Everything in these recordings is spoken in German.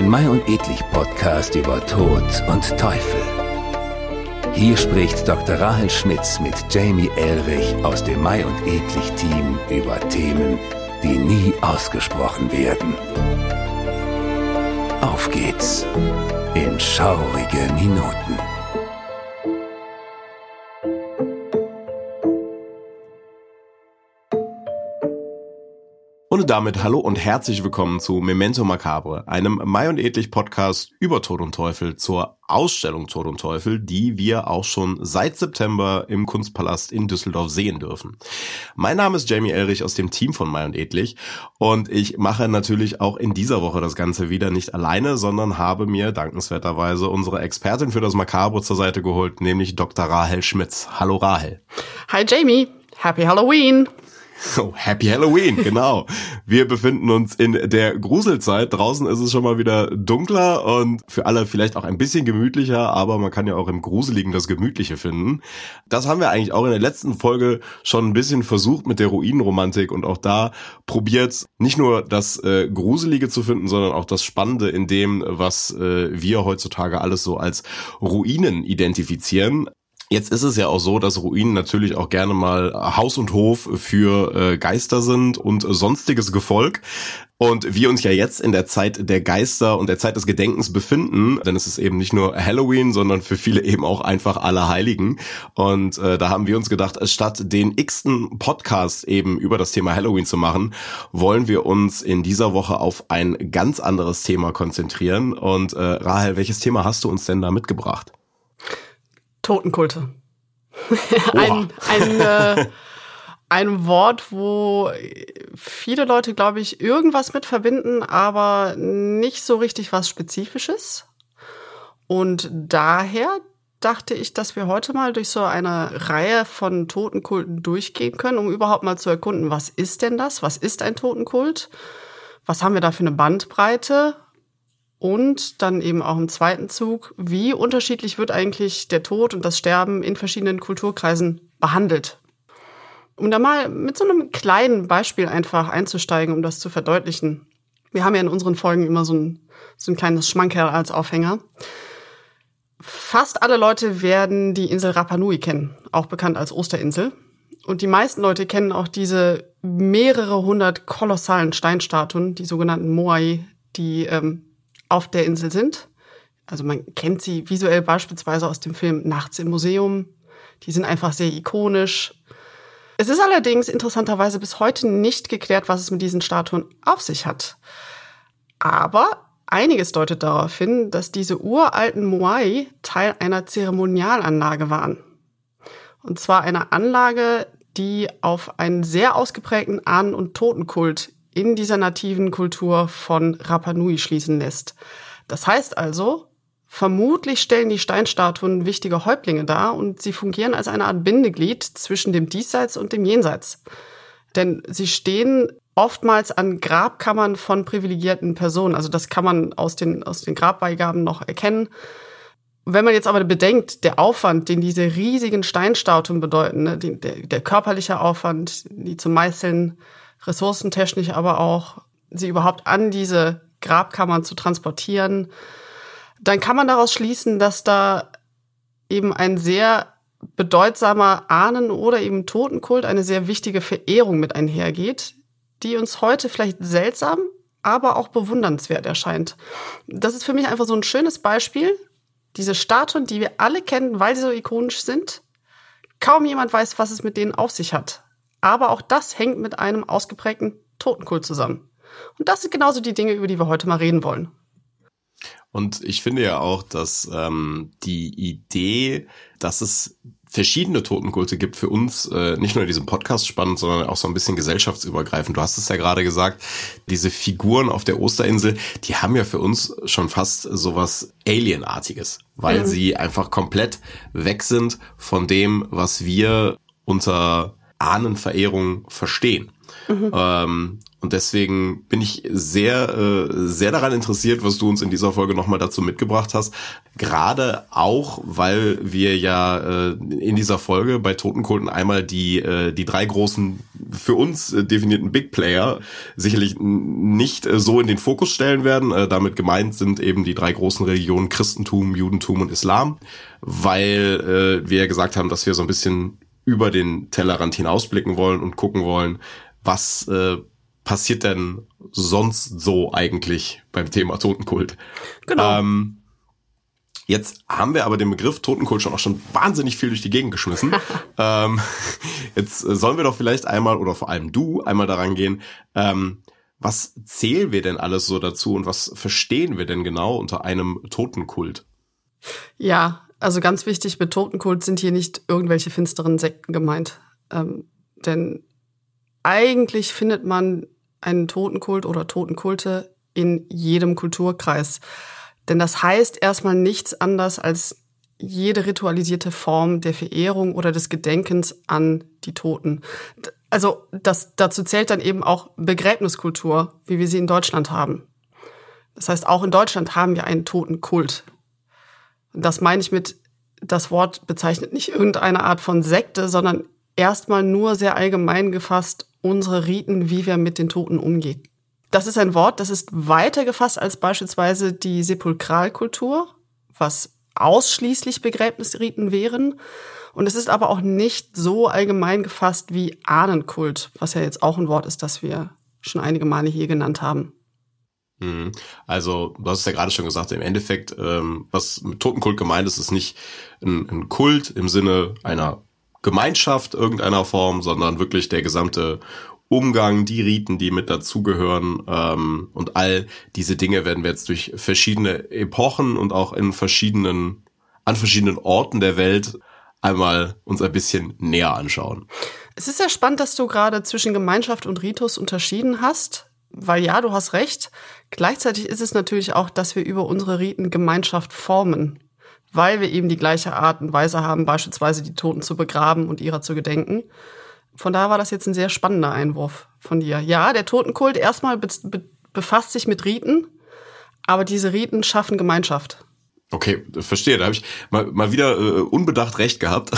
Ein Mai und Edlich Podcast über Tod und Teufel. Hier spricht Dr. Rahel Schmitz mit Jamie Elrich aus dem Mai und Edlich Team über Themen, die nie ausgesprochen werden. Auf geht's in schaurige Minuten. Und damit hallo und herzlich willkommen zu Memento Macabre, einem Mai und Edlich Podcast über Tod und Teufel zur Ausstellung Tod und Teufel, die wir auch schon seit September im Kunstpalast in Düsseldorf sehen dürfen. Mein Name ist Jamie Elrich aus dem Team von Mai und Edlich und ich mache natürlich auch in dieser Woche das Ganze wieder nicht alleine, sondern habe mir dankenswerterweise unsere Expertin für das Macabre zur Seite geholt, nämlich Dr. Rahel Schmitz. Hallo Rahel. Hi Jamie, Happy Halloween. Oh, Happy Halloween, genau. Wir befinden uns in der Gruselzeit. Draußen ist es schon mal wieder dunkler und für alle vielleicht auch ein bisschen gemütlicher, aber man kann ja auch im Gruseligen das Gemütliche finden. Das haben wir eigentlich auch in der letzten Folge schon ein bisschen versucht mit der Ruinenromantik und auch da probiert nicht nur das äh, Gruselige zu finden, sondern auch das Spannende in dem, was äh, wir heutzutage alles so als Ruinen identifizieren. Jetzt ist es ja auch so, dass Ruinen natürlich auch gerne mal Haus und Hof für äh, Geister sind und sonstiges Gefolg. Und wir uns ja jetzt in der Zeit der Geister und der Zeit des Gedenkens befinden, denn es ist eben nicht nur Halloween, sondern für viele eben auch einfach alle Heiligen. Und äh, da haben wir uns gedacht, statt den x-ten Podcast eben über das Thema Halloween zu machen, wollen wir uns in dieser Woche auf ein ganz anderes Thema konzentrieren. Und äh, Rahel, welches Thema hast du uns denn da mitgebracht? Totenkulte. ein, ein, äh, ein Wort, wo viele Leute, glaube ich, irgendwas mit verbinden, aber nicht so richtig was Spezifisches. Und daher dachte ich, dass wir heute mal durch so eine Reihe von Totenkulten durchgehen können, um überhaupt mal zu erkunden, was ist denn das? Was ist ein Totenkult? Was haben wir da für eine Bandbreite? Und dann eben auch im zweiten Zug, wie unterschiedlich wird eigentlich der Tod und das Sterben in verschiedenen Kulturkreisen behandelt? Um da mal mit so einem kleinen Beispiel einfach einzusteigen, um das zu verdeutlichen. Wir haben ja in unseren Folgen immer so ein, so ein kleines Schmankerl als Aufhänger. Fast alle Leute werden die Insel Rapa Nui kennen, auch bekannt als Osterinsel. Und die meisten Leute kennen auch diese mehrere hundert kolossalen Steinstatuen, die sogenannten Moai, die ähm, auf der Insel sind. Also man kennt sie visuell beispielsweise aus dem Film Nachts im Museum. Die sind einfach sehr ikonisch. Es ist allerdings interessanterweise bis heute nicht geklärt, was es mit diesen Statuen auf sich hat. Aber einiges deutet darauf hin, dass diese uralten Moai Teil einer Zeremonialanlage waren. Und zwar einer Anlage, die auf einen sehr ausgeprägten Ahnen- und Totenkult in dieser nativen Kultur von Rapa Nui schließen lässt. Das heißt also, vermutlich stellen die Steinstatuen wichtige Häuptlinge dar und sie fungieren als eine Art Bindeglied zwischen dem Diesseits und dem Jenseits. Denn sie stehen oftmals an Grabkammern von privilegierten Personen. Also das kann man aus den, aus den Grabbeigaben noch erkennen. Wenn man jetzt aber bedenkt, der Aufwand, den diese riesigen Steinstatuen bedeuten, ne, der, der körperliche Aufwand, die zu meißeln, ressourcentechnisch aber auch, sie überhaupt an diese Grabkammern zu transportieren, dann kann man daraus schließen, dass da eben ein sehr bedeutsamer Ahnen- oder eben Totenkult, eine sehr wichtige Verehrung mit einhergeht, die uns heute vielleicht seltsam, aber auch bewundernswert erscheint. Das ist für mich einfach so ein schönes Beispiel. Diese Statuen, die wir alle kennen, weil sie so ikonisch sind, kaum jemand weiß, was es mit denen auf sich hat. Aber auch das hängt mit einem ausgeprägten Totenkult zusammen. Und das sind genauso die Dinge, über die wir heute mal reden wollen. Und ich finde ja auch, dass ähm, die Idee, dass es verschiedene Totenkulte gibt, für uns äh, nicht nur in diesem Podcast spannend, sondern auch so ein bisschen gesellschaftsübergreifend. Du hast es ja gerade gesagt, diese Figuren auf der Osterinsel, die haben ja für uns schon fast sowas Alienartiges, weil mhm. sie einfach komplett weg sind von dem, was wir unter Ahnenverehrung verstehen. Mhm. Ähm, und deswegen bin ich sehr, äh, sehr daran interessiert, was du uns in dieser Folge nochmal dazu mitgebracht hast. Gerade auch, weil wir ja äh, in dieser Folge bei Totenkulten einmal die, äh, die drei großen, für uns definierten Big Player sicherlich nicht so in den Fokus stellen werden. Damit gemeint sind eben die drei großen Religionen Christentum, Judentum und Islam, weil wir ja gesagt haben, dass wir so ein bisschen über den Tellerrand hinausblicken wollen und gucken wollen, was äh, passiert denn sonst so eigentlich beim Thema Totenkult? Genau. Ähm, Jetzt haben wir aber den Begriff Totenkult schon auch schon wahnsinnig viel durch die Gegend geschmissen. ähm, jetzt sollen wir doch vielleicht einmal, oder vor allem du, einmal daran gehen, ähm, was zählen wir denn alles so dazu und was verstehen wir denn genau unter einem Totenkult? Ja, also ganz wichtig, mit Totenkult sind hier nicht irgendwelche finsteren Sekten gemeint. Ähm, denn eigentlich findet man einen Totenkult oder Totenkulte in jedem Kulturkreis. Denn das heißt erstmal nichts anders als jede ritualisierte Form der Verehrung oder des Gedenkens an die Toten. Also das, dazu zählt dann eben auch Begräbniskultur, wie wir sie in Deutschland haben. Das heißt, auch in Deutschland haben wir einen Totenkult. Das meine ich mit, das Wort bezeichnet nicht irgendeine Art von Sekte, sondern erstmal nur sehr allgemein gefasst unsere Riten, wie wir mit den Toten umgehen. Das ist ein Wort, das ist weiter gefasst als beispielsweise die Sepulkralkultur, was ausschließlich Begräbnisriten wären. Und es ist aber auch nicht so allgemein gefasst wie Ahnenkult, was ja jetzt auch ein Wort ist, das wir schon einige Male hier genannt haben. Mhm. Also, du hast es ja gerade schon gesagt, im Endeffekt, ähm, was mit Totenkult gemeint ist, ist nicht ein, ein Kult im Sinne einer Gemeinschaft irgendeiner Form, sondern wirklich der gesamte Umgang, die Riten, die mit dazugehören ähm, und all diese Dinge werden wir jetzt durch verschiedene Epochen und auch in verschiedenen, an verschiedenen Orten der Welt einmal uns ein bisschen näher anschauen. Es ist sehr spannend, dass du gerade zwischen Gemeinschaft und Ritus unterschieden hast, weil ja, du hast recht. Gleichzeitig ist es natürlich auch, dass wir über unsere Riten Gemeinschaft formen weil wir eben die gleiche Art und Weise haben, beispielsweise die Toten zu begraben und ihrer zu gedenken. Von daher war das jetzt ein sehr spannender Einwurf von dir. Ja, der Totenkult erstmal be be befasst sich mit Riten, aber diese Riten schaffen Gemeinschaft. Okay, verstehe. Da habe ich mal, mal wieder äh, unbedacht recht gehabt.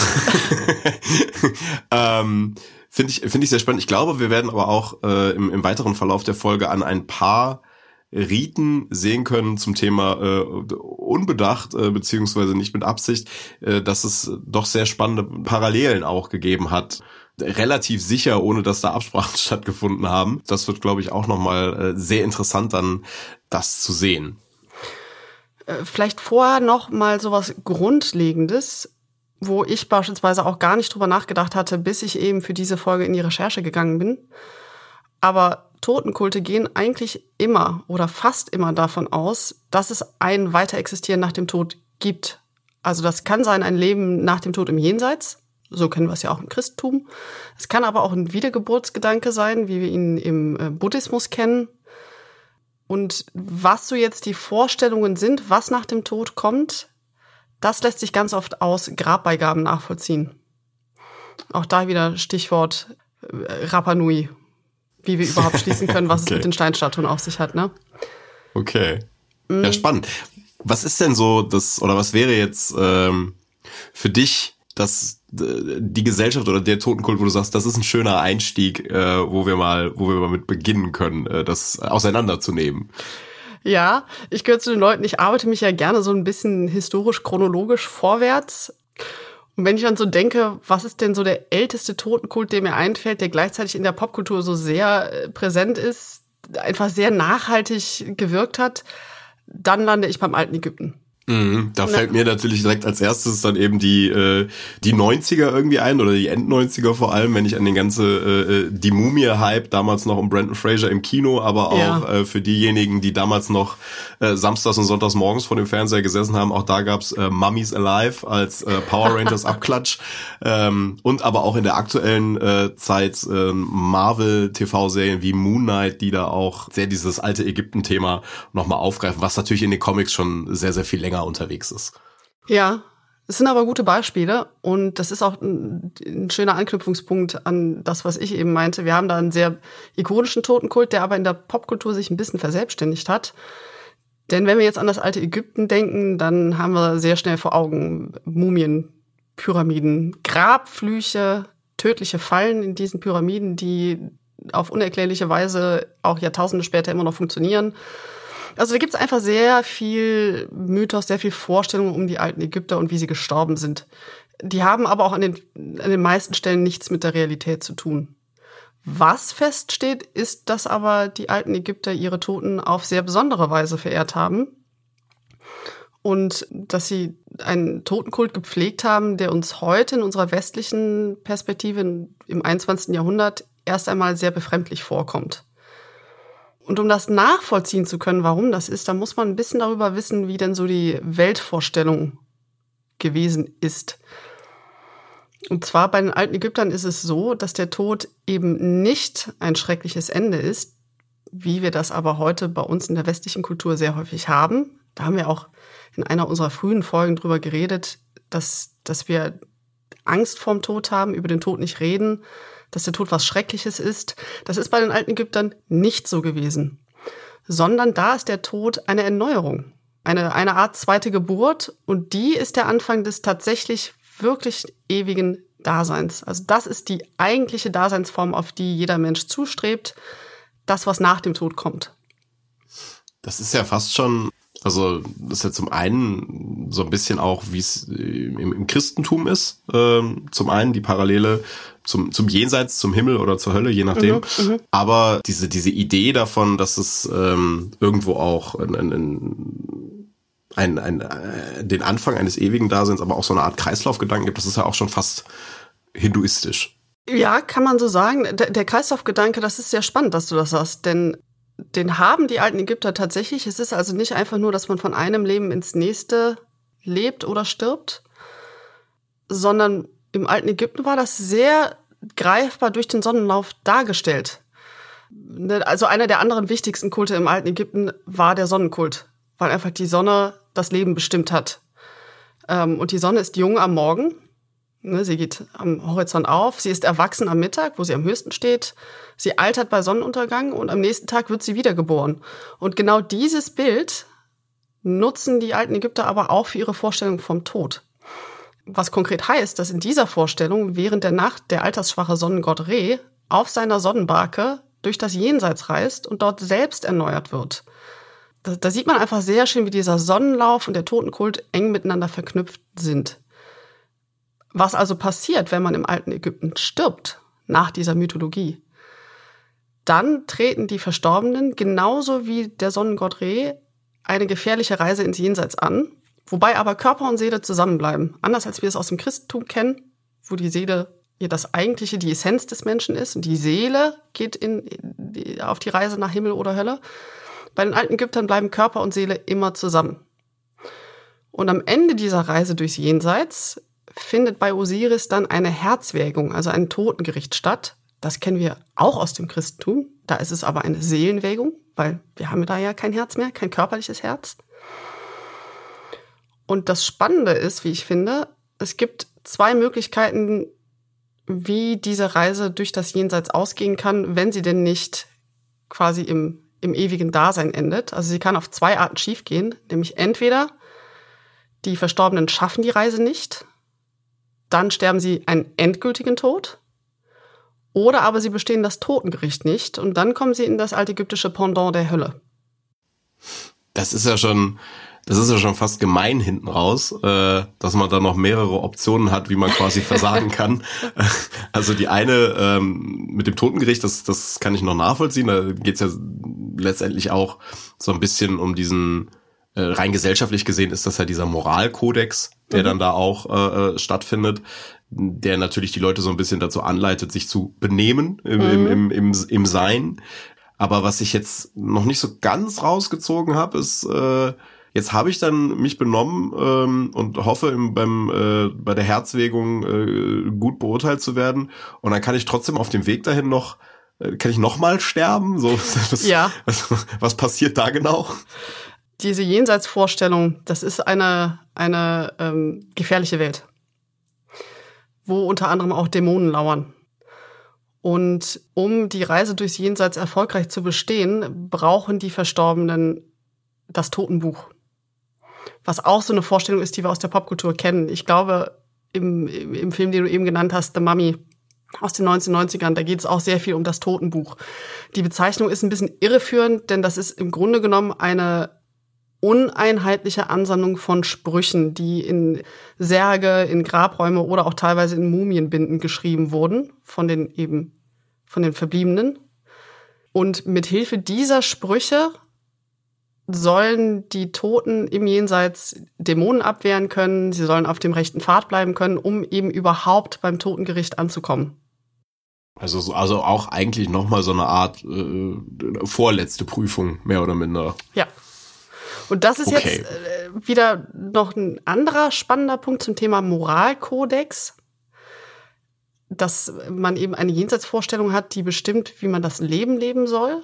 ähm, Finde ich, finde ich sehr spannend. Ich glaube, wir werden aber auch äh, im, im weiteren Verlauf der Folge an ein paar Riten sehen können zum Thema äh, unbedacht äh, beziehungsweise nicht mit Absicht, äh, dass es doch sehr spannende Parallelen auch gegeben hat. Relativ sicher, ohne dass da Absprachen stattgefunden haben. Das wird, glaube ich, auch nochmal äh, sehr interessant dann, das zu sehen. Äh, vielleicht vorher noch mal sowas Grundlegendes, wo ich beispielsweise auch gar nicht drüber nachgedacht hatte, bis ich eben für diese Folge in die Recherche gegangen bin. Aber Totenkulte gehen eigentlich immer oder fast immer davon aus, dass es ein Weiterexistieren nach dem Tod gibt. Also das kann sein ein Leben nach dem Tod im Jenseits. So kennen wir es ja auch im Christentum. Es kann aber auch ein Wiedergeburtsgedanke sein, wie wir ihn im äh, Buddhismus kennen. Und was so jetzt die Vorstellungen sind, was nach dem Tod kommt, das lässt sich ganz oft aus Grabbeigaben nachvollziehen. Auch da wieder Stichwort äh, Rapa Nui wie wir überhaupt schließen können, was okay. es mit den Steinstatuen auf sich hat, ne? Okay. Mhm. Ja, spannend. Was ist denn so das, oder was wäre jetzt ähm, für dich das die Gesellschaft oder der Totenkult, wo du sagst, das ist ein schöner Einstieg, äh, wo wir mal, wo wir mal mit beginnen können, äh, das auseinanderzunehmen. Ja, ich gehöre zu den Leuten, ich arbeite mich ja gerne so ein bisschen historisch chronologisch vorwärts. Und wenn ich dann so denke, was ist denn so der älteste Totenkult, der mir einfällt, der gleichzeitig in der Popkultur so sehr äh, präsent ist, einfach sehr nachhaltig gewirkt hat, dann lande ich beim alten Ägypten. Mhm, da fällt mir natürlich direkt als erstes dann eben die äh, die 90er irgendwie ein oder die End 90er vor allem, wenn ich an den ganze äh, äh, die Mumie Hype damals noch um Brandon Fraser im Kino, aber auch ja. äh, für diejenigen, die damals noch äh, samstags und sonntags morgens vor dem Fernseher gesessen haben, auch da gab's äh, Mummies Alive als äh, Power Rangers Abklatsch ähm, und aber auch in der aktuellen äh, Zeit äh, Marvel TV Serien wie Moon Knight, die da auch sehr dieses alte Ägypten Thema nochmal aufgreifen, was natürlich in den Comics schon sehr sehr viel länger unterwegs ist. Ja, Es sind aber gute Beispiele und das ist auch ein, ein, schöner Anknüpfungspunkt an das, was ich eben meinte. Wir haben da einen sehr ikonischen Totenkult, der aber in der Popkultur sich ein bisschen verselbstständigt hat. Denn wenn wir jetzt an das alte Ägypten denken, dann haben wir sehr schnell vor Augen Mumien, Pyramiden, Grabflüche, tödliche Fallen in diesen Pyramiden, die auf unerklärliche Weise auch Jahrtausende später immer noch funktionieren. Also da gibt es einfach sehr viel Mythos, sehr viel Vorstellung um die alten Ägypter und wie sie gestorben sind. Die haben aber auch an den, an den meisten Stellen nichts mit der Realität zu tun. Was feststeht, ist, dass aber die alten Ägypter ihre Toten auf sehr besondere Weise verehrt haben und dass sie einen Totenkult gepflegt haben, der uns heute in unserer westlichen Perspektive im 21. Jahrhundert erst einmal sehr befremdlich vorkommt. Und um das nachvollziehen zu können, warum das ist, da muss man ein bisschen darüber wissen, wie denn so die Weltvorstellung gewesen ist. Und zwar bei den alten Ägyptern ist es so, dass der Tod eben nicht ein schreckliches Ende ist, wie wir das aber heute bei uns in der westlichen Kultur sehr häufig haben. Da haben wir auch in einer unserer frühen Folgen drüber geredet, dass, dass wir Angst vorm Tod haben, über den Tod nicht reden, dass der Tod was Schreckliches ist. Das ist bei den alten Ägyptern nicht so gewesen, sondern da ist der Tod eine Erneuerung, eine, eine Art zweite Geburt und die ist der Anfang des tatsächlich wirklich ewigen Daseins. Also das ist die eigentliche Daseinsform, auf die jeder Mensch zustrebt, das, was nach dem Tod kommt. Das ist ja fast schon also das ist ja zum einen so ein bisschen auch, wie es äh, im, im, Christentum ist. Ähm, zum einen die Parallele zum, zum Jenseits, zum Himmel oder zur Hölle, je nachdem. Mhm, mhm. Aber diese, diese Idee davon, dass es ähm, irgendwo auch ein, ein, ein, ein, äh, den Anfang eines ewigen Daseins, aber auch so eine Art Kreislaufgedanken gibt, das ist ja auch schon fast hinduistisch. Ja, kann man so sagen. Der, der Kreislaufgedanke, das ist sehr spannend, dass du das sagst, denn den haben die alten Ägypter tatsächlich. Es ist also nicht einfach nur, dass man von einem Leben ins nächste lebt oder stirbt, sondern im alten Ägypten war das sehr greifbar durch den Sonnenlauf dargestellt. Ne, also einer der anderen wichtigsten Kulte im alten Ägypten war der Sonnenkult, weil einfach die Sonne das Leben bestimmt hat. Ähm, und die Sonne ist jung am Morgen sie geht am Horizont auf, sie ist erwachsen am Mittag, wo sie am höchsten steht, sie altert bei Sonnenuntergang und am nächsten Tag wird sie wiedergeboren. Und genau dieses Bild nutzen die alten Ägypter aber auch für ihre Vorstellung vom Tod. Was konkret heißt, dass in dieser Vorstellung während der Nacht der altersschwache Sonnengott Re auf seiner Sonnenbarke durch das Jenseits reist und dort selbst erneuert wird. Da, da sieht man einfach sehr schön, wie dieser Sonnenlauf und der Totenkult eng miteinander verknüpft sind. Was also passiert, wenn man im alten Ägypten stirbt, nach dieser Mythologie? Dann treten die Verstorbenen genauso wie der Sonnengott Re eine gefährliche Reise ins Jenseits an, wobei aber Körper und Seele zusammenbleiben. Anders als wir es aus dem Christentum kennen, wo die Seele ja das eigentliche, die Essenz des Menschen ist und die Seele geht in, auf die Reise nach Himmel oder Hölle. Bei den alten Ägyptern bleiben Körper und Seele immer zusammen. Und am Ende dieser Reise durchs Jenseits findet bei Osiris dann eine Herzwägung, also ein Totengericht statt. Das kennen wir auch aus dem Christentum. Da ist es aber eine Seelenwägung, weil wir haben da ja kein Herz mehr, kein körperliches Herz. Und das Spannende ist, wie ich finde, es gibt zwei Möglichkeiten, wie diese Reise durch das Jenseits ausgehen kann, wenn sie denn nicht quasi im, im ewigen Dasein endet. Also sie kann auf zwei Arten schiefgehen, nämlich entweder die Verstorbenen schaffen die Reise nicht, dann sterben sie einen endgültigen Tod. Oder aber sie bestehen das Totengericht nicht und dann kommen sie in das altägyptische Pendant der Hölle. Das ist ja schon, das ist ja schon fast gemein hinten raus, äh, dass man da noch mehrere Optionen hat, wie man quasi versagen kann. Also die eine ähm, mit dem Totengericht, das, das kann ich noch nachvollziehen. Da geht's ja letztendlich auch so ein bisschen um diesen äh, rein gesellschaftlich gesehen ist das ja dieser Moralkodex, der mhm. dann da auch äh, äh, stattfindet, der natürlich die Leute so ein bisschen dazu anleitet, sich zu benehmen im, mhm. im, im, im, im Sein. Aber was ich jetzt noch nicht so ganz rausgezogen habe, ist, äh, jetzt habe ich dann mich benommen ähm, und hoffe im, beim, äh, bei der Herzwägung äh, gut beurteilt zu werden. Und dann kann ich trotzdem auf dem Weg dahin noch, äh, kann ich noch mal sterben? So, was, ja. was, was passiert da genau? Diese Jenseitsvorstellung, das ist eine, eine ähm, gefährliche Welt, wo unter anderem auch Dämonen lauern. Und um die Reise durchs Jenseits erfolgreich zu bestehen, brauchen die Verstorbenen das Totenbuch. Was auch so eine Vorstellung ist, die wir aus der Popkultur kennen. Ich glaube, im, im Film, den du eben genannt hast, The Mummy aus den 1990ern, da geht es auch sehr viel um das Totenbuch. Die Bezeichnung ist ein bisschen irreführend, denn das ist im Grunde genommen eine uneinheitliche Ansammlung von Sprüchen, die in Särge, in Grabräume oder auch teilweise in Mumienbinden geschrieben wurden von den eben von den Verbliebenen. Und mit Hilfe dieser Sprüche sollen die Toten im Jenseits Dämonen abwehren können, sie sollen auf dem rechten Pfad bleiben können, um eben überhaupt beim Totengericht anzukommen. Also, also auch eigentlich nochmal so eine Art äh, vorletzte Prüfung, mehr oder minder. Ja, und das ist okay. jetzt äh, wieder noch ein anderer spannender Punkt zum Thema Moralkodex, dass man eben eine Jenseitsvorstellung hat, die bestimmt, wie man das Leben leben soll.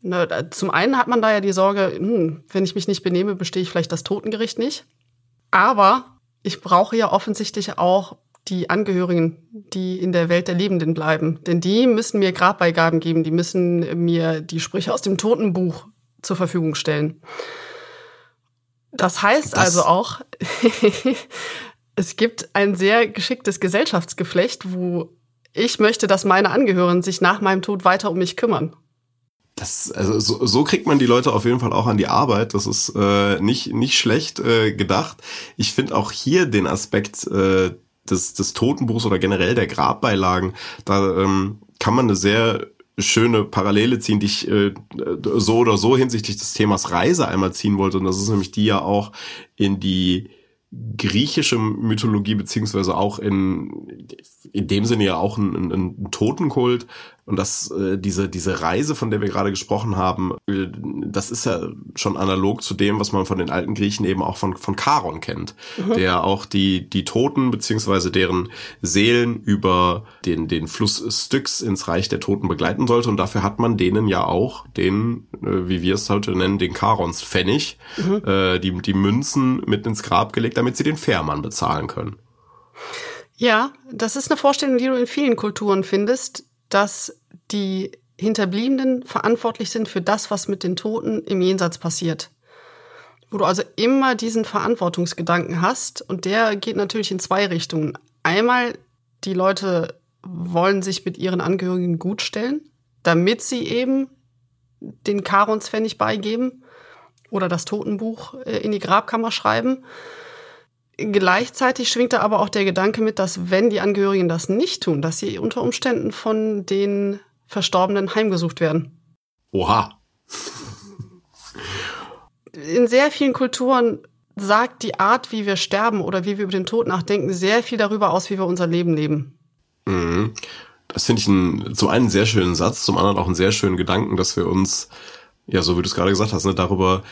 Ne, zum einen hat man da ja die Sorge, hm, wenn ich mich nicht benehme, bestehe ich vielleicht das Totengericht nicht. Aber ich brauche ja offensichtlich auch die Angehörigen, die in der Welt der Lebenden bleiben. Denn die müssen mir Grabbeigaben geben, die müssen mir die Sprüche aus dem Totenbuch zur Verfügung stellen. Das heißt das also auch, es gibt ein sehr geschicktes Gesellschaftsgeflecht, wo ich möchte, dass meine Angehörigen sich nach meinem Tod weiter um mich kümmern. Das, also so, so kriegt man die Leute auf jeden Fall auch an die Arbeit. Das ist äh, nicht, nicht schlecht äh, gedacht. Ich finde auch hier den Aspekt äh, des, des Totenbuchs oder generell der Grabbeilagen, da ähm, kann man eine sehr schöne Parallele ziehen, die ich äh, so oder so hinsichtlich des Themas Reise einmal ziehen wollte. Und das ist nämlich die ja auch in die griechische Mythologie beziehungsweise auch in in dem Sinne ja auch ein, ein, ein Totenkult und das äh, diese diese Reise von der wir gerade gesprochen haben äh, das ist ja schon analog zu dem was man von den alten Griechen eben auch von von Charon kennt mhm. der auch die die Toten beziehungsweise deren Seelen über den den Fluss Styx ins Reich der Toten begleiten sollte und dafür hat man denen ja auch den äh, wie wir es heute nennen den Charons Pfennig mhm. äh, die die Münzen mit ins Grab gelegt damit sie den Fährmann bezahlen können. Ja, das ist eine Vorstellung, die du in vielen Kulturen findest, dass die Hinterbliebenen verantwortlich sind für das, was mit den Toten im Jenseits passiert. Wo du also immer diesen Verantwortungsgedanken hast und der geht natürlich in zwei Richtungen. Einmal, die Leute wollen sich mit ihren Angehörigen gut stellen, damit sie eben den Karons-Pfennig beigeben oder das Totenbuch äh, in die Grabkammer schreiben. Gleichzeitig schwingt da aber auch der Gedanke mit, dass wenn die Angehörigen das nicht tun, dass sie unter Umständen von den Verstorbenen heimgesucht werden. Oha. In sehr vielen Kulturen sagt die Art, wie wir sterben oder wie wir über den Tod nachdenken, sehr viel darüber aus, wie wir unser Leben leben. Mhm. Das finde ich einen, zum einen einen sehr schönen Satz, zum anderen auch einen sehr schönen Gedanken, dass wir uns, ja, so wie du es gerade gesagt hast, ne, darüber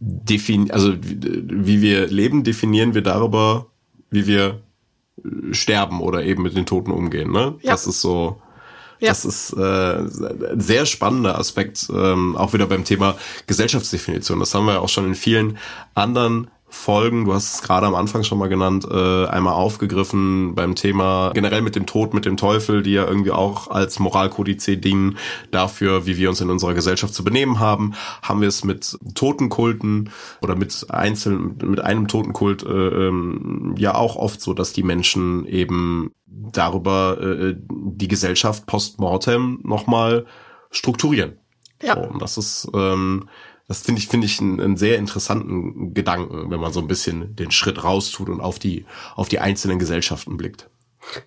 defin also wie wir leben, definieren wir darüber, wie wir äh, sterben oder eben mit den Toten umgehen. Ne? Ja. Das ist so. Ja. Das ist äh, ein sehr spannender Aspekt, ähm, auch wieder beim Thema Gesellschaftsdefinition. Das haben wir ja auch schon in vielen anderen Folgen, du hast es gerade am Anfang schon mal genannt, äh, einmal aufgegriffen beim Thema generell mit dem Tod, mit dem Teufel, die ja irgendwie auch als Moralkodiz dienen dafür, wie wir uns in unserer Gesellschaft zu benehmen haben. Haben wir es mit Totenkulten oder mit einzelnen, mit einem Totenkult äh, ähm, ja auch oft so, dass die Menschen eben darüber äh, die Gesellschaft postmortem nochmal strukturieren. Ja. So, und das ist ähm, das finde ich, finde ich einen, einen, sehr interessanten Gedanken, wenn man so ein bisschen den Schritt raustut und auf die, auf die einzelnen Gesellschaften blickt.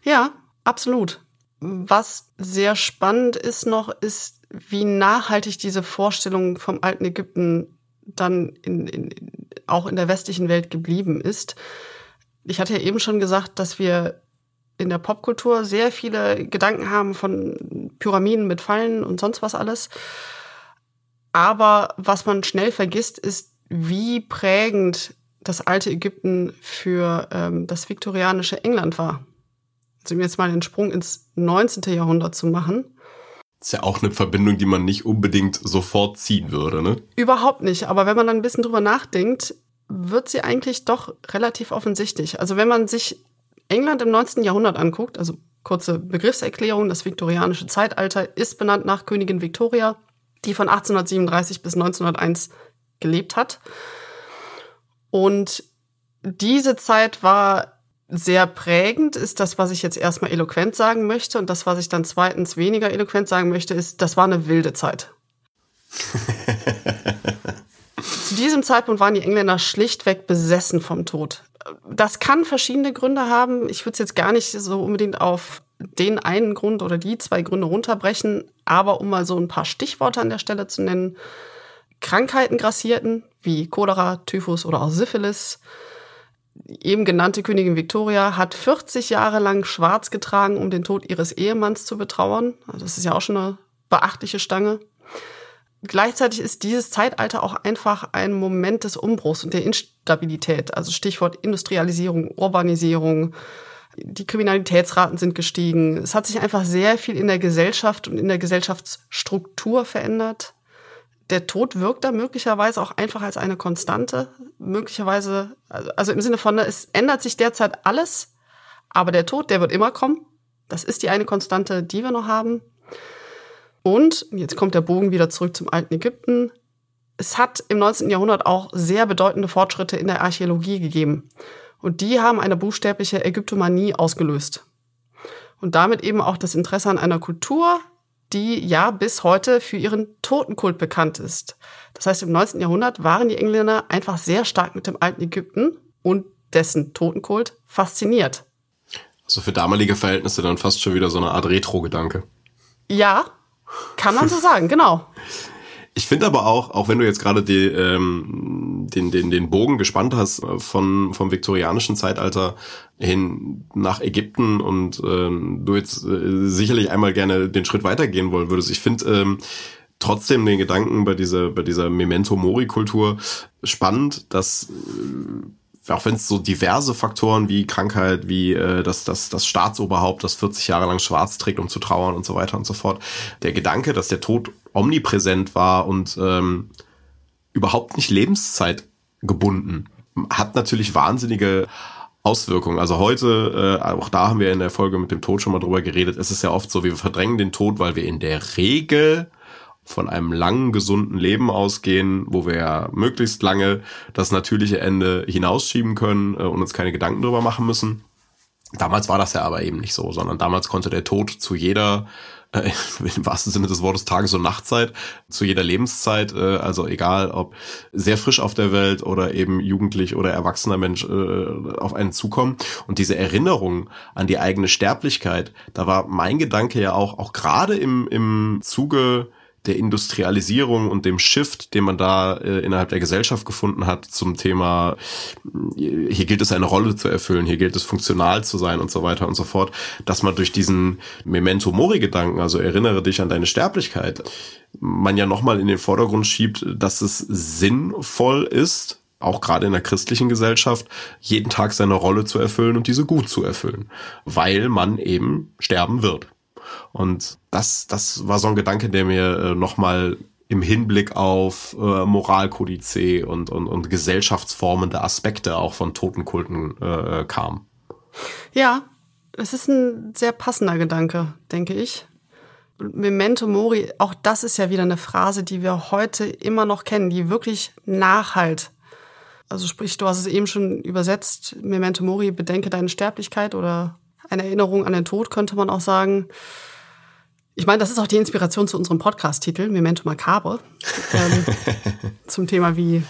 Ja, absolut. Was sehr spannend ist noch, ist, wie nachhaltig diese Vorstellung vom alten Ägypten dann in, in, auch in der westlichen Welt geblieben ist. Ich hatte ja eben schon gesagt, dass wir in der Popkultur sehr viele Gedanken haben von Pyramiden mit Fallen und sonst was alles. Aber was man schnell vergisst, ist, wie prägend das alte Ägypten für ähm, das viktorianische England war. Also um jetzt mal den Sprung ins 19. Jahrhundert zu machen. ist ja auch eine Verbindung, die man nicht unbedingt sofort ziehen würde, ne? Überhaupt nicht. Aber wenn man dann ein bisschen drüber nachdenkt, wird sie eigentlich doch relativ offensichtlich. Also wenn man sich England im 19. Jahrhundert anguckt, also kurze Begriffserklärung, das viktorianische Zeitalter ist benannt nach Königin Victoria, die von 1837 bis 1901 gelebt hat. Und diese Zeit war sehr prägend, ist das, was ich jetzt erstmal eloquent sagen möchte. Und das, was ich dann zweitens weniger eloquent sagen möchte, ist, das war eine wilde Zeit. Zu diesem Zeitpunkt waren die Engländer schlichtweg besessen vom Tod. Das kann verschiedene Gründe haben. Ich würde es jetzt gar nicht so unbedingt auf den einen Grund oder die zwei Gründe runterbrechen, aber um mal so ein paar Stichworte an der Stelle zu nennen. Krankheiten grassierten, wie Cholera, Typhus oder auch Syphilis. Eben genannte Königin Victoria hat 40 Jahre lang schwarz getragen, um den Tod ihres Ehemanns zu betrauern. Also das ist ja auch schon eine beachtliche Stange. Gleichzeitig ist dieses Zeitalter auch einfach ein Moment des Umbruchs und der Instabilität. Also Stichwort Industrialisierung, Urbanisierung. Die Kriminalitätsraten sind gestiegen. Es hat sich einfach sehr viel in der Gesellschaft und in der Gesellschaftsstruktur verändert. Der Tod wirkt da möglicherweise auch einfach als eine Konstante. Möglicherweise, also im Sinne von, es ändert sich derzeit alles, aber der Tod, der wird immer kommen. Das ist die eine Konstante, die wir noch haben. Und jetzt kommt der Bogen wieder zurück zum alten Ägypten. Es hat im 19. Jahrhundert auch sehr bedeutende Fortschritte in der Archäologie gegeben. Und die haben eine buchstäbliche Ägyptomanie ausgelöst. Und damit eben auch das Interesse an einer Kultur, die ja bis heute für ihren Totenkult bekannt ist. Das heißt, im 19. Jahrhundert waren die Engländer einfach sehr stark mit dem alten Ägypten und dessen Totenkult fasziniert. Also für damalige Verhältnisse dann fast schon wieder so eine Art Retro-Gedanke. Ja, kann man so sagen, genau. Ich finde aber auch, auch wenn du jetzt gerade die, ähm, den, den, den Bogen gespannt hast äh, von, vom viktorianischen Zeitalter hin nach Ägypten und ähm, du jetzt äh, sicherlich einmal gerne den Schritt weitergehen wollen würdest. Ich finde ähm, trotzdem den Gedanken bei dieser, bei dieser Memento Mori-Kultur spannend, dass äh, auch wenn es so diverse Faktoren wie Krankheit, wie äh, das, das, das Staatsoberhaupt, das 40 Jahre lang schwarz trägt, um zu trauern und so weiter und so fort. Der Gedanke, dass der Tod omnipräsent war und ähm, überhaupt nicht Lebenszeit gebunden, hat natürlich wahnsinnige Auswirkungen. Also heute, äh, auch da haben wir in der Folge mit dem Tod schon mal drüber geredet, es ist ja oft so, wir verdrängen den Tod, weil wir in der Regel von einem langen, gesunden Leben ausgehen, wo wir ja möglichst lange das natürliche Ende hinausschieben können äh, und uns keine Gedanken darüber machen müssen. Damals war das ja aber eben nicht so, sondern damals konnte der Tod zu jeder, äh, im wahrsten Sinne des Wortes Tages- und Nachtzeit, zu jeder Lebenszeit, äh, also egal ob sehr frisch auf der Welt oder eben jugendlich oder erwachsener Mensch äh, auf einen zukommen. Und diese Erinnerung an die eigene Sterblichkeit, da war mein Gedanke ja auch, auch gerade im, im Zuge der Industrialisierung und dem Shift, den man da äh, innerhalb der Gesellschaft gefunden hat zum Thema, äh, hier gilt es eine Rolle zu erfüllen, hier gilt es funktional zu sein und so weiter und so fort, dass man durch diesen Memento Mori Gedanken, also erinnere dich an deine Sterblichkeit, man ja nochmal in den Vordergrund schiebt, dass es sinnvoll ist, auch gerade in der christlichen Gesellschaft, jeden Tag seine Rolle zu erfüllen und diese gut zu erfüllen, weil man eben sterben wird. Und das, das war so ein Gedanke, der mir äh, nochmal im Hinblick auf äh, Moralkodizee und, und, und gesellschaftsformende Aspekte auch von Totenkulten äh, kam. Ja, es ist ein sehr passender Gedanke, denke ich. Memento Mori, auch das ist ja wieder eine Phrase, die wir heute immer noch kennen, die wirklich nachhalt. Also sprich, du hast es eben schon übersetzt, Memento Mori, bedenke deine Sterblichkeit oder eine Erinnerung an den Tod, könnte man auch sagen. Ich meine, das ist auch die Inspiration zu unserem Podcast-Titel, Memento Macabre, ähm, zum Thema, wie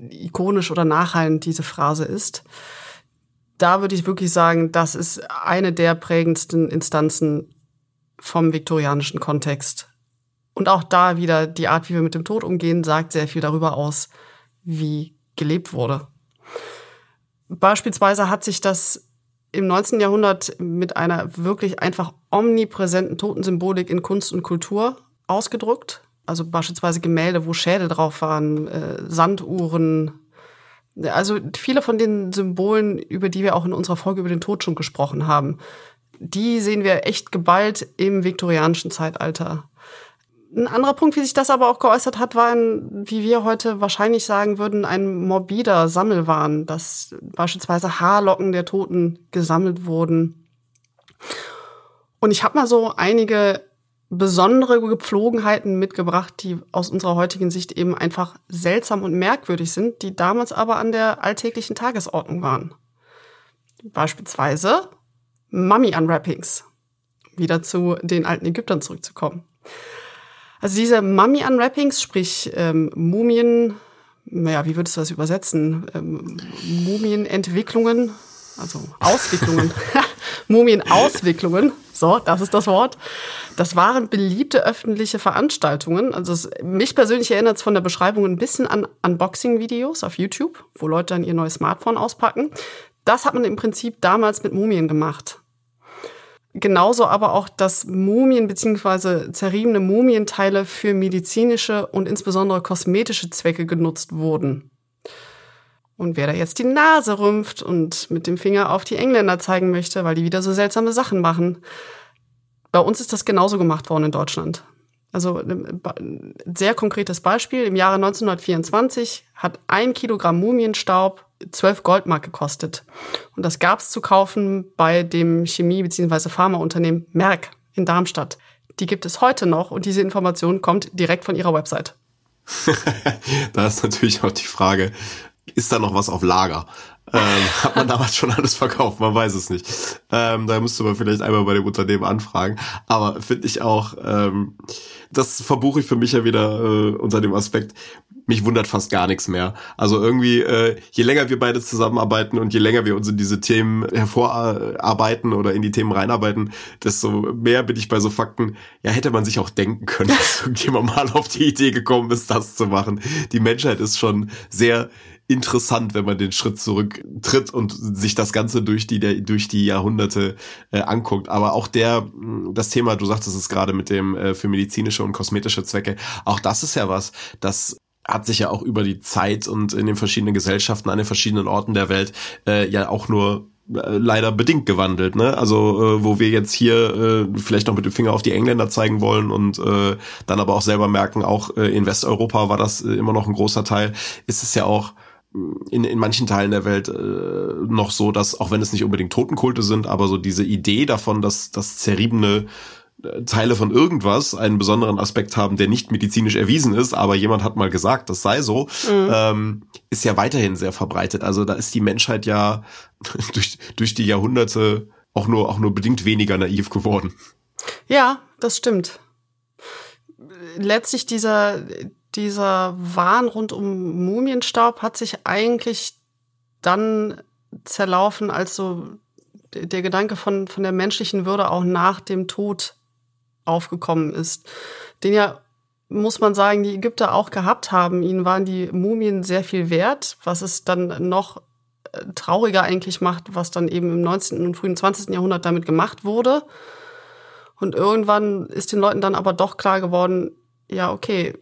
ikonisch oder nachhallend diese Phrase ist. Da würde ich wirklich sagen, das ist eine der prägendsten Instanzen vom viktorianischen Kontext. Und auch da wieder die Art, wie wir mit dem Tod umgehen, sagt sehr viel darüber aus, wie gelebt wurde. Beispielsweise hat sich das im 19. Jahrhundert mit einer wirklich einfach omnipräsenten Totensymbolik in Kunst und Kultur ausgedrückt. Also beispielsweise Gemälde, wo Schädel drauf waren, äh, Sanduhren. Also viele von den Symbolen, über die wir auch in unserer Folge über den Tod schon gesprochen haben, die sehen wir echt geballt im viktorianischen Zeitalter. Ein anderer Punkt, wie sich das aber auch geäußert hat, war ein, wie wir heute wahrscheinlich sagen würden, ein morbider Sammelwahn, dass beispielsweise Haarlocken der Toten gesammelt wurden. Und ich habe mal so einige besondere Gepflogenheiten mitgebracht, die aus unserer heutigen Sicht eben einfach seltsam und merkwürdig sind, die damals aber an der alltäglichen Tagesordnung waren. Beispielsweise Mummy-Unwrappings. Wieder zu den alten Ägyptern zurückzukommen. Also diese Mummy-Unwrappings, sprich ähm, Mumien, naja, wie würdest du das übersetzen? Ähm, Mumienentwicklungen, also Auswicklungen, Mumienauswicklungen, so, das ist das Wort. Das waren beliebte öffentliche Veranstaltungen. Also es, mich persönlich erinnert es von der Beschreibung ein bisschen an Unboxing-Videos auf YouTube, wo Leute dann ihr neues Smartphone auspacken. Das hat man im Prinzip damals mit Mumien gemacht. Genauso aber auch, dass Mumien bzw. zerriebene Mumienteile für medizinische und insbesondere kosmetische Zwecke genutzt wurden. Und wer da jetzt die Nase rümpft und mit dem Finger auf die Engländer zeigen möchte, weil die wieder so seltsame Sachen machen, bei uns ist das genauso gemacht worden in Deutschland. Also ein sehr konkretes Beispiel. Im Jahre 1924 hat ein Kilogramm Mumienstaub 12 Goldmark gekostet. Und das gab es zu kaufen bei dem Chemie- bzw. Pharmaunternehmen Merck in Darmstadt. Die gibt es heute noch und diese Information kommt direkt von ihrer Website. da ist natürlich auch die Frage, ist da noch was auf Lager? Ähm, hat man damals schon alles verkauft? Man weiß es nicht. Ähm, da müsste man vielleicht einmal bei dem Unternehmen anfragen. Aber finde ich auch, ähm, das verbuche ich für mich ja wieder äh, unter dem Aspekt, mich wundert fast gar nichts mehr. Also irgendwie, äh, je länger wir beide zusammenarbeiten und je länger wir uns in diese Themen hervorarbeiten oder in die Themen reinarbeiten, desto mehr bin ich bei so Fakten, ja, hätte man sich auch denken können, dass irgendjemand mal auf die Idee gekommen ist, das zu machen. Die Menschheit ist schon sehr interessant, wenn man den Schritt zurücktritt und sich das Ganze durch die, durch die Jahrhunderte äh, anguckt. Aber auch der, das Thema, du sagtest es gerade mit dem äh, für medizinische und kosmetische Zwecke, auch das ist ja was, das hat sich ja auch über die Zeit und in den verschiedenen Gesellschaften an den verschiedenen Orten der Welt äh, ja auch nur äh, leider bedingt gewandelt, ne? Also äh, wo wir jetzt hier äh, vielleicht noch mit dem Finger auf die Engländer zeigen wollen und äh, dann aber auch selber merken, auch äh, in Westeuropa war das äh, immer noch ein großer Teil, ist es ja auch in, in manchen Teilen der Welt äh, noch so, dass, auch wenn es nicht unbedingt Totenkulte sind, aber so diese Idee davon, dass das zerriebene äh, Teile von irgendwas einen besonderen Aspekt haben, der nicht medizinisch erwiesen ist, aber jemand hat mal gesagt, das sei so, mhm. ähm, ist ja weiterhin sehr verbreitet. Also da ist die Menschheit ja durch, durch die Jahrhunderte auch nur, auch nur bedingt weniger naiv geworden. Ja, das stimmt. Letztlich dieser, dieser Wahn rund um Mumienstaub hat sich eigentlich dann zerlaufen, als so der Gedanke von, von der menschlichen Würde auch nach dem Tod aufgekommen ist. Den ja, muss man sagen, die Ägypter auch gehabt haben. Ihnen waren die Mumien sehr viel wert, was es dann noch äh, trauriger eigentlich macht, was dann eben im 19. und frühen 20. Jahrhundert damit gemacht wurde. Und irgendwann ist den Leuten dann aber doch klar geworden, ja, okay,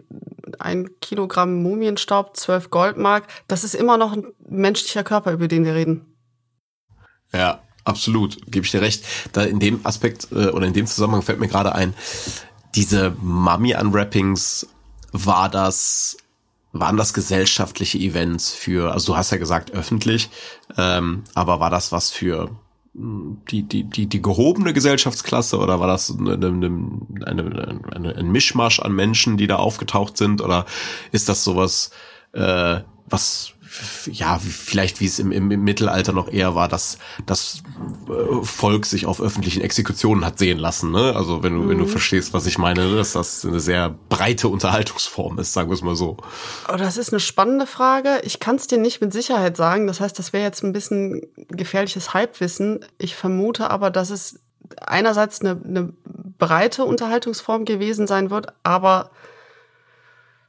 ein Kilogramm Mumienstaub, zwölf Goldmark, das ist immer noch ein menschlicher Körper, über den wir reden. Ja, absolut, gebe ich dir recht. Da in dem Aspekt äh, oder in dem Zusammenhang fällt mir gerade ein, diese Mummy-Unwrappings war das waren das gesellschaftliche Events für, also du hast ja gesagt öffentlich, ähm, aber war das was für die, die, die, die gehobene Gesellschaftsklasse oder war das eine, eine, eine, eine, ein Mischmasch an Menschen, die da aufgetaucht sind? Oder ist das sowas, äh, was ja, vielleicht wie es im, im, im Mittelalter noch eher war, dass das äh, Volk sich auf öffentlichen Exekutionen hat sehen lassen. Ne? Also wenn du, mhm. wenn du mhm. verstehst, was ich meine, ne? dass das eine sehr breite Unterhaltungsform ist, sagen wir es mal so. Oh, das ist eine spannende Frage. Ich kann es dir nicht mit Sicherheit sagen. Das heißt, das wäre jetzt ein bisschen gefährliches Halbwissen. Ich vermute aber, dass es einerseits eine, eine breite Unterhaltungsform gewesen sein wird, aber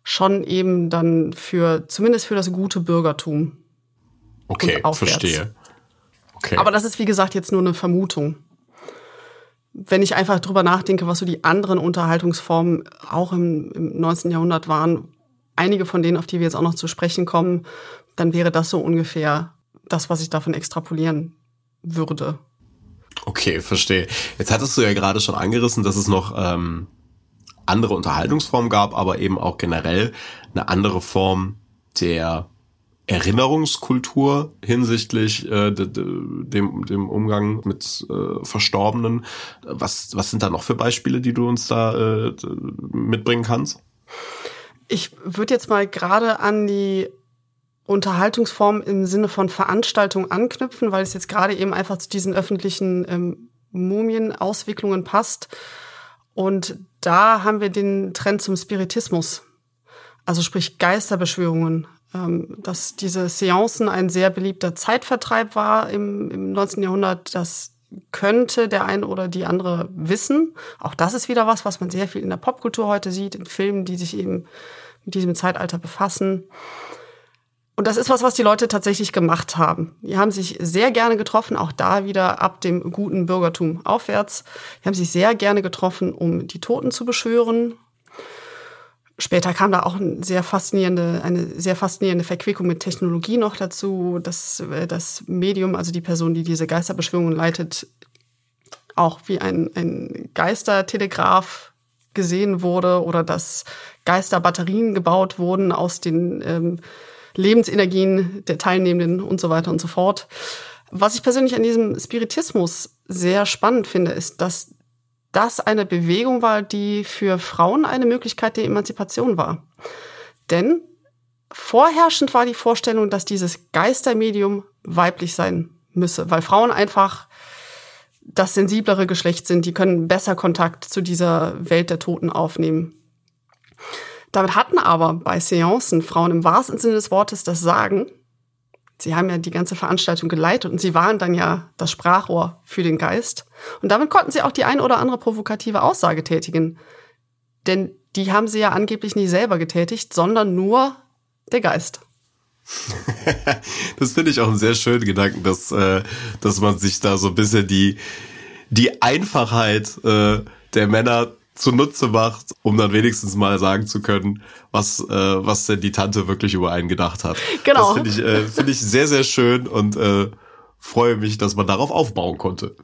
schon eben dann für, zumindest für das gute Bürgertum. Okay, verstehe. Okay. Aber das ist, wie gesagt, jetzt nur eine Vermutung. Wenn ich einfach drüber nachdenke, was so die anderen Unterhaltungsformen auch im, im 19. Jahrhundert waren, einige von denen, auf die wir jetzt auch noch zu sprechen kommen, dann wäre das so ungefähr das, was ich davon extrapolieren würde. Okay, verstehe. Jetzt hattest du ja gerade schon angerissen, dass es noch ähm, andere Unterhaltungsform gab, aber eben auch generell eine andere Form der Erinnerungskultur hinsichtlich äh, dem, dem Umgang mit äh, Verstorbenen. Was, was sind da noch für Beispiele, die du uns da äh, mitbringen kannst? Ich würde jetzt mal gerade an die Unterhaltungsform im Sinne von Veranstaltung anknüpfen, weil es jetzt gerade eben einfach zu diesen öffentlichen ähm, Mumienauswicklungen passt. Und da haben wir den Trend zum Spiritismus. Also sprich Geisterbeschwörungen. Ähm, dass diese Seancen ein sehr beliebter Zeitvertreib war im, im 19. Jahrhundert, das könnte der eine oder die andere wissen. Auch das ist wieder was, was man sehr viel in der Popkultur heute sieht, in Filmen, die sich eben mit diesem Zeitalter befassen. Und das ist was, was die Leute tatsächlich gemacht haben. Die haben sich sehr gerne getroffen, auch da wieder ab dem guten Bürgertum aufwärts. Die haben sich sehr gerne getroffen, um die Toten zu beschwören. Später kam da auch eine sehr faszinierende, eine sehr faszinierende Verquickung mit Technologie noch dazu, dass äh, das Medium, also die Person, die diese Geisterbeschwörung leitet, auch wie ein, ein Geistertelegraph gesehen wurde oder dass Geisterbatterien gebaut wurden aus den ähm, Lebensenergien der Teilnehmenden und so weiter und so fort. Was ich persönlich an diesem Spiritismus sehr spannend finde, ist, dass das eine Bewegung war, die für Frauen eine Möglichkeit der Emanzipation war. Denn vorherrschend war die Vorstellung, dass dieses Geistermedium weiblich sein müsse, weil Frauen einfach das sensiblere Geschlecht sind, die können besser Kontakt zu dieser Welt der Toten aufnehmen. Damit hatten aber bei Seancen Frauen im wahrsten Sinne des Wortes das Sagen. Sie haben ja die ganze Veranstaltung geleitet und sie waren dann ja das Sprachrohr für den Geist. Und damit konnten sie auch die ein oder andere provokative Aussage tätigen. Denn die haben sie ja angeblich nie selber getätigt, sondern nur der Geist. das finde ich auch einen sehr schönen Gedanken, dass, äh, dass man sich da so ein bisschen die, die Einfachheit äh, der Männer zunutze macht, um dann wenigstens mal sagen zu können, was, äh, was denn die Tante wirklich über einen gedacht hat. Genau. Das finde ich, äh, finde ich sehr, sehr schön und äh, freue mich, dass man darauf aufbauen konnte.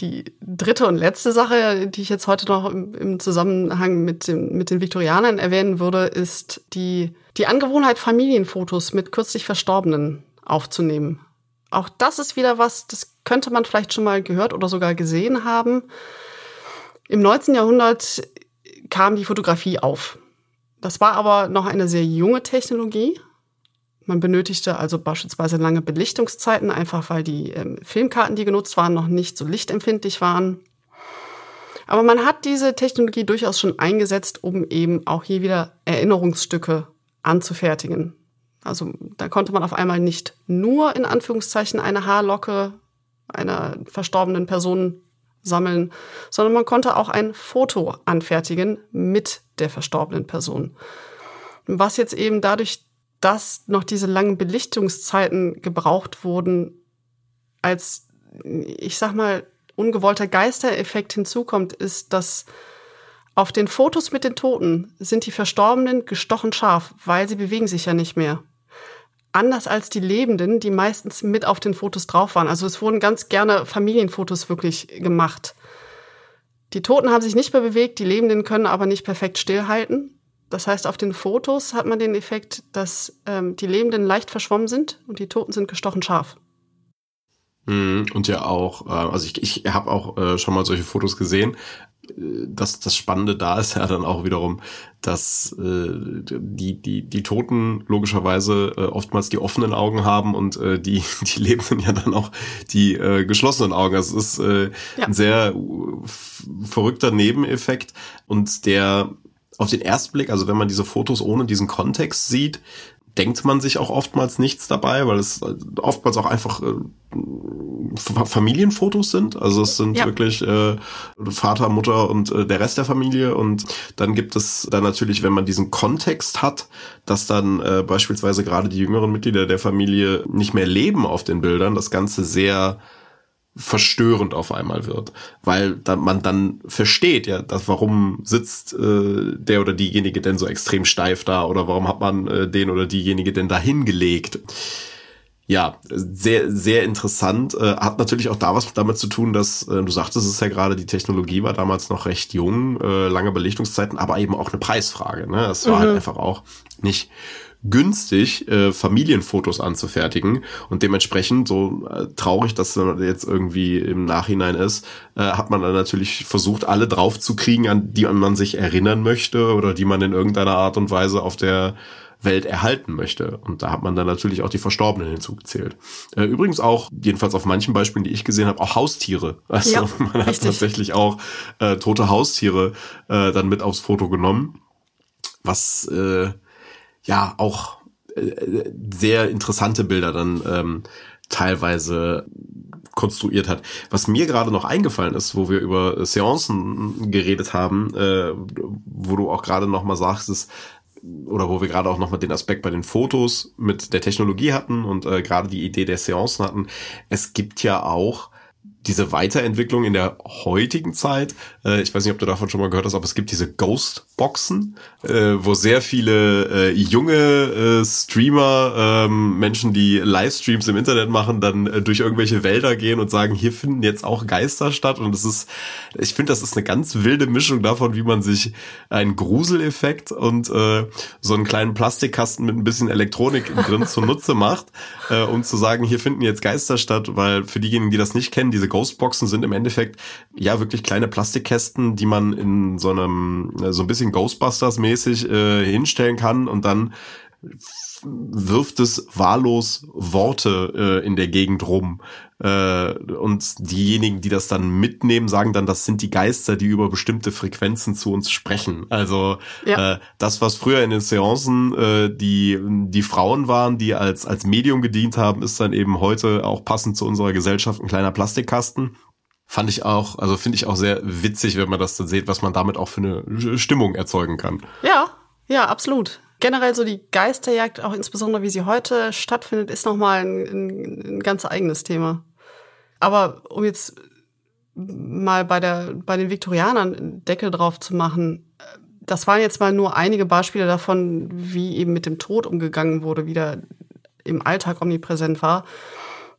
Die dritte und letzte Sache, die ich jetzt heute noch im, im Zusammenhang mit, dem, mit den Viktorianern erwähnen würde, ist die, die Angewohnheit, Familienfotos mit kürzlich Verstorbenen aufzunehmen. Auch das ist wieder was, das könnte man vielleicht schon mal gehört oder sogar gesehen haben. Im 19. Jahrhundert kam die Fotografie auf. Das war aber noch eine sehr junge Technologie. Man benötigte also beispielsweise lange Belichtungszeiten, einfach weil die ähm, Filmkarten, die genutzt waren, noch nicht so lichtempfindlich waren. Aber man hat diese Technologie durchaus schon eingesetzt, um eben auch hier wieder Erinnerungsstücke anzufertigen. Also da konnte man auf einmal nicht nur in Anführungszeichen eine Haarlocke einer verstorbenen Person sammeln, sondern man konnte auch ein Foto anfertigen mit der verstorbenen Person. Was jetzt eben dadurch, dass noch diese langen Belichtungszeiten gebraucht wurden, als, ich sag mal, ungewollter Geistereffekt hinzukommt, ist, dass auf den Fotos mit den Toten sind die Verstorbenen gestochen scharf, weil sie bewegen sich ja nicht mehr anders als die Lebenden, die meistens mit auf den Fotos drauf waren. Also es wurden ganz gerne Familienfotos wirklich gemacht. Die Toten haben sich nicht mehr bewegt, die Lebenden können aber nicht perfekt stillhalten. Das heißt, auf den Fotos hat man den Effekt, dass ähm, die Lebenden leicht verschwommen sind und die Toten sind gestochen scharf. Mhm, und ja auch, äh, also ich, ich habe auch äh, schon mal solche Fotos gesehen das, das Spannende da ist ja dann auch wiederum, dass äh, die, die, die Toten logischerweise äh, oftmals die offenen Augen haben und äh, die, die Lebenden ja dann auch die äh, geschlossenen Augen. Das ist äh, ja. ein sehr verrückter Nebeneffekt und der auf den ersten Blick, also wenn man diese Fotos ohne diesen Kontext sieht, denkt man sich auch oftmals nichts dabei, weil es oftmals auch einfach äh, Familienfotos sind. Also es sind ja. wirklich äh, Vater, Mutter und äh, der Rest der Familie. Und dann gibt es dann natürlich, wenn man diesen Kontext hat, dass dann äh, beispielsweise gerade die jüngeren Mitglieder der Familie nicht mehr leben auf den Bildern, das Ganze sehr verstörend auf einmal wird, weil dann, man dann versteht, ja, dass, warum sitzt äh, der oder diejenige denn so extrem steif da oder warum hat man äh, den oder diejenige denn da hingelegt. Ja, sehr, sehr interessant. Äh, hat natürlich auch da was damit zu tun, dass, äh, du sagtest es ja gerade, die Technologie war damals noch recht jung, äh, lange Belichtungszeiten, aber eben auch eine Preisfrage. Ne? Es war halt mhm. halt einfach auch nicht günstig, äh, Familienfotos anzufertigen. Und dementsprechend, so äh, traurig das jetzt irgendwie im Nachhinein ist, äh, hat man dann natürlich versucht, alle drauf zu kriegen, an die man sich erinnern möchte oder die man in irgendeiner Art und Weise auf der Welt erhalten möchte. Und da hat man dann natürlich auch die Verstorbenen hinzugezählt. Äh, übrigens auch, jedenfalls auf manchen Beispielen, die ich gesehen habe, auch Haustiere. Also ja, man hat richtig. tatsächlich auch äh, tote Haustiere äh, dann mit aufs Foto genommen. Was äh, ja auch äh, sehr interessante Bilder dann ähm, teilweise konstruiert hat. Was mir gerade noch eingefallen ist, wo wir über Seancen geredet haben, äh, wo du auch gerade noch mal sagst, oder wo wir gerade auch nochmal den Aspekt bei den Fotos mit der Technologie hatten und äh, gerade die Idee der Seancen hatten. Es gibt ja auch diese Weiterentwicklung in der heutigen Zeit, äh, ich weiß nicht, ob du davon schon mal gehört hast, aber es gibt diese Ghost-Boxen, äh, wo sehr viele äh, junge äh, Streamer, ähm, Menschen, die Livestreams im Internet machen, dann äh, durch irgendwelche Wälder gehen und sagen, hier finden jetzt auch Geister statt. Und es ist, ich finde, das ist eine ganz wilde Mischung davon, wie man sich einen Gruseleffekt und äh, so einen kleinen Plastikkasten mit ein bisschen Elektronik drin zunutze macht, äh, um zu sagen, hier finden jetzt Geister statt, weil für diejenigen, die das nicht kennen, diese Ghostboxen sind im Endeffekt ja wirklich kleine Plastikkästen, die man in so einem äh, so ein bisschen Ghostbusters-mäßig äh, hinstellen kann und dann wirft es wahllos Worte äh, in der Gegend rum. Äh, und diejenigen, die das dann mitnehmen, sagen dann, das sind die Geister, die über bestimmte Frequenzen zu uns sprechen. Also ja. äh, das, was früher in den Seancen äh, die, die Frauen waren, die als, als Medium gedient haben, ist dann eben heute auch passend zu unserer Gesellschaft ein kleiner Plastikkasten. Fand ich auch, also finde ich auch sehr witzig, wenn man das dann sieht, was man damit auch für eine Stimmung erzeugen kann. Ja, ja, absolut generell so die Geisterjagd, auch insbesondere wie sie heute stattfindet, ist nochmal ein, ein, ein ganz eigenes Thema. Aber um jetzt mal bei, der, bei den Viktorianern Deckel drauf zu machen, das waren jetzt mal nur einige Beispiele davon, wie eben mit dem Tod umgegangen wurde, wie der im Alltag omnipräsent war.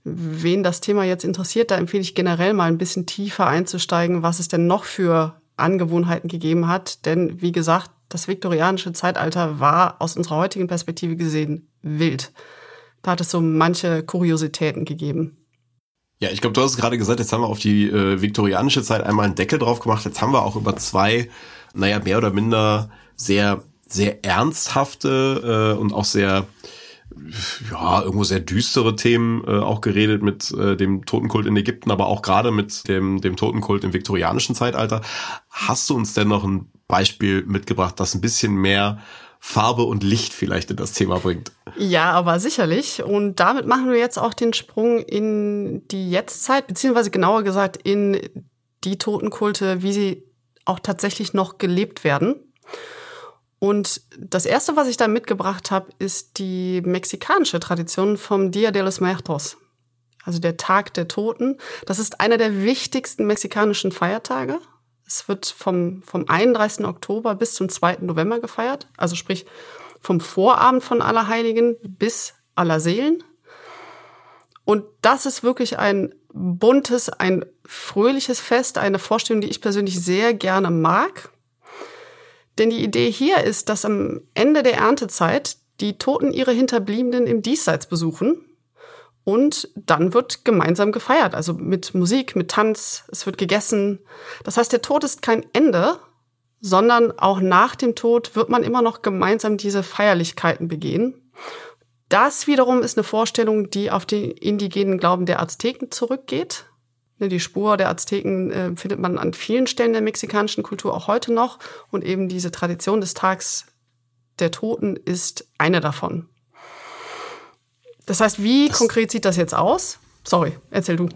Wen das Thema jetzt interessiert, da empfehle ich generell mal ein bisschen tiefer einzusteigen, was es denn noch für Angewohnheiten gegeben hat. Denn wie gesagt, das viktorianische Zeitalter war aus unserer heutigen Perspektive gesehen wild. Da hat es so manche Kuriositäten gegeben. Ja, ich glaube, du hast es gerade gesagt, jetzt haben wir auf die äh, viktorianische Zeit einmal einen Deckel drauf gemacht. Jetzt haben wir auch über zwei, naja, mehr oder minder sehr, sehr ernsthafte äh, und auch sehr, ja, irgendwo sehr düstere Themen äh, auch geredet mit äh, dem Totenkult in Ägypten, aber auch gerade mit dem, dem Totenkult im viktorianischen Zeitalter. Hast du uns denn noch ein Beispiel mitgebracht, das ein bisschen mehr Farbe und Licht vielleicht in das Thema bringt. Ja, aber sicherlich. Und damit machen wir jetzt auch den Sprung in die Jetztzeit, beziehungsweise genauer gesagt in die Totenkulte, wie sie auch tatsächlich noch gelebt werden. Und das erste, was ich da mitgebracht habe, ist die mexikanische Tradition vom Dia de los Muertos. Also der Tag der Toten. Das ist einer der wichtigsten mexikanischen Feiertage es wird vom, vom 31. Oktober bis zum 2. November gefeiert, also sprich vom Vorabend von Allerheiligen bis Allerseelen. Und das ist wirklich ein buntes, ein fröhliches Fest, eine Vorstellung, die ich persönlich sehr gerne mag. Denn die Idee hier ist, dass am Ende der Erntezeit die Toten ihre Hinterbliebenen im Diesseits besuchen und dann wird gemeinsam gefeiert, also mit Musik, mit Tanz, es wird gegessen. Das heißt, der Tod ist kein Ende, sondern auch nach dem Tod wird man immer noch gemeinsam diese Feierlichkeiten begehen. Das wiederum ist eine Vorstellung, die auf den indigenen Glauben der Azteken zurückgeht. Ne, die Spur der Azteken äh, findet man an vielen Stellen der mexikanischen Kultur auch heute noch. Und eben diese Tradition des Tags der Toten ist eine davon. Das heißt, wie das konkret sieht das jetzt aus? Sorry, erzähl du.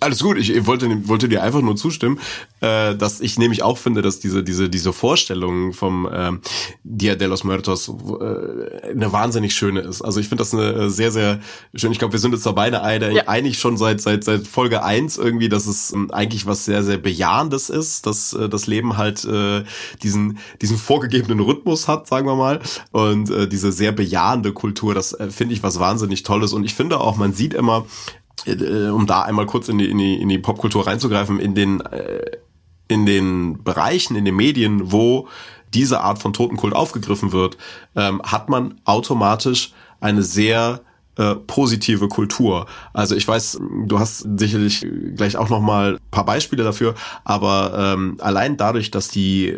Alles gut, ich wollte, wollte dir einfach nur zustimmen, äh, dass ich nämlich auch finde, dass diese, diese, diese Vorstellung vom äh, Dia de los Muertos äh, eine wahnsinnig schöne ist. Also ich finde das eine äh, sehr, sehr schön. Ich glaube, wir sind jetzt da beide ja. einig schon seit, seit, seit Folge eins irgendwie, dass es ähm, eigentlich was sehr, sehr Bejahendes ist, dass äh, das Leben halt äh, diesen, diesen vorgegebenen Rhythmus hat, sagen wir mal. Und äh, diese sehr bejahende Kultur, das äh, finde ich was wahnsinnig Tolles. Und ich finde auch, man sieht immer, äh, um da einmal kurz in die, in die, in die Popkultur reinzugreifen, in den, äh, in den Bereichen, in den Medien, wo diese Art von Totenkult aufgegriffen wird, ähm, hat man automatisch eine sehr äh, positive Kultur. Also ich weiß, du hast sicherlich gleich auch noch mal paar Beispiele dafür, aber ähm, allein dadurch, dass die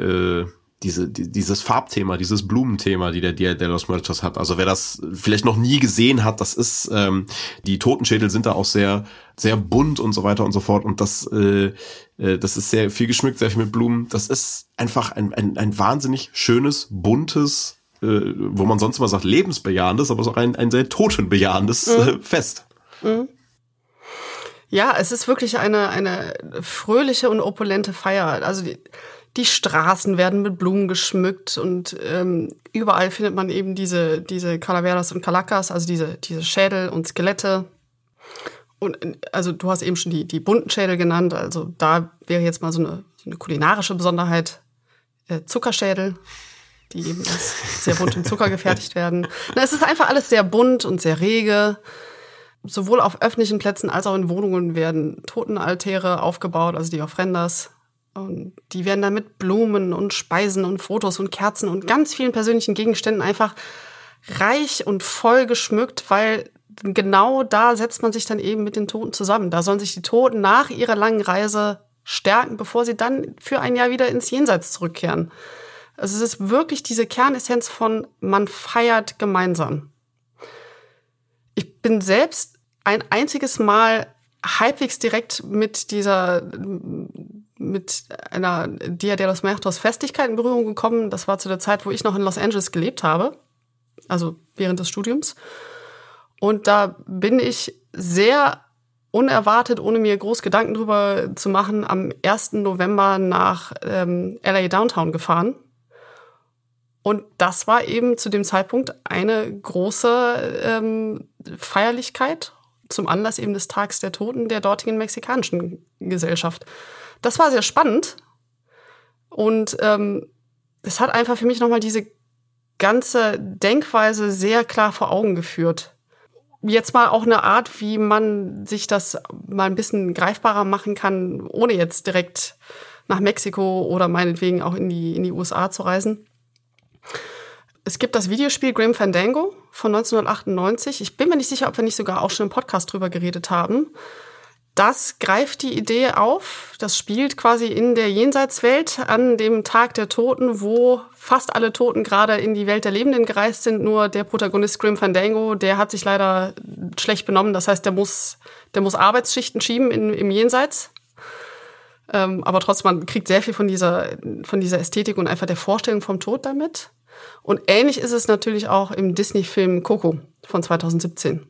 diese, die, dieses Farbthema, dieses Blumenthema, die der Dia de los Muertos hat. Also wer das vielleicht noch nie gesehen hat, das ist, ähm, die Totenschädel sind da auch sehr, sehr bunt und so weiter und so fort. Und das, äh, äh, das ist sehr viel geschmückt, sehr viel mit Blumen. Das ist einfach ein, ein, ein wahnsinnig schönes, buntes, äh, wo man sonst immer sagt, lebensbejahendes, aber es ist auch ein, ein sehr totenbejahendes mhm. äh, Fest. Mhm. Ja, es ist wirklich eine, eine fröhliche und opulente Feier. Also die, die Straßen werden mit Blumen geschmückt und ähm, überall findet man eben diese, diese Calaveras und Calacas, also diese, diese Schädel und Skelette. Und also du hast eben schon die, die bunten Schädel genannt, also da wäre jetzt mal so eine, so eine kulinarische Besonderheit, äh, Zuckerschädel, die eben aus sehr buntem Zucker gefertigt werden. Na, es ist einfach alles sehr bunt und sehr rege. Sowohl auf öffentlichen Plätzen als auch in Wohnungen werden Totenaltäre aufgebaut, also die Ofrendas. Und die werden dann mit Blumen und Speisen und Fotos und Kerzen und ganz vielen persönlichen Gegenständen einfach reich und voll geschmückt, weil genau da setzt man sich dann eben mit den Toten zusammen. Da sollen sich die Toten nach ihrer langen Reise stärken, bevor sie dann für ein Jahr wieder ins Jenseits zurückkehren. Also es ist wirklich diese Kernessenz von man feiert gemeinsam. Ich bin selbst ein einziges Mal halbwegs direkt mit dieser mit einer Dia de los Muertos Festigkeit in Berührung gekommen. Das war zu der Zeit, wo ich noch in Los Angeles gelebt habe, also während des Studiums. Und da bin ich sehr unerwartet, ohne mir groß Gedanken drüber zu machen, am 1. November nach ähm, LA Downtown gefahren. Und das war eben zu dem Zeitpunkt eine große ähm, Feierlichkeit zum Anlass eben des Tags der Toten der dortigen mexikanischen Gesellschaft. Das war sehr spannend. Und ähm, es hat einfach für mich nochmal diese ganze Denkweise sehr klar vor Augen geführt. Jetzt mal auch eine Art, wie man sich das mal ein bisschen greifbarer machen kann, ohne jetzt direkt nach Mexiko oder meinetwegen auch in die, in die USA zu reisen. Es gibt das Videospiel Grim Fandango von 1998. Ich bin mir nicht sicher, ob wir nicht sogar auch schon im Podcast drüber geredet haben das greift die Idee auf. Das spielt quasi in der Jenseitswelt an dem Tag der Toten, wo fast alle Toten gerade in die Welt der Lebenden gereist sind. Nur der Protagonist Grim Fandango, der hat sich leider schlecht benommen. Das heißt, der muss, der muss Arbeitsschichten schieben in, im Jenseits. Ähm, aber trotzdem, man kriegt sehr viel von dieser, von dieser Ästhetik und einfach der Vorstellung vom Tod damit. Und ähnlich ist es natürlich auch im Disney-Film Coco von 2017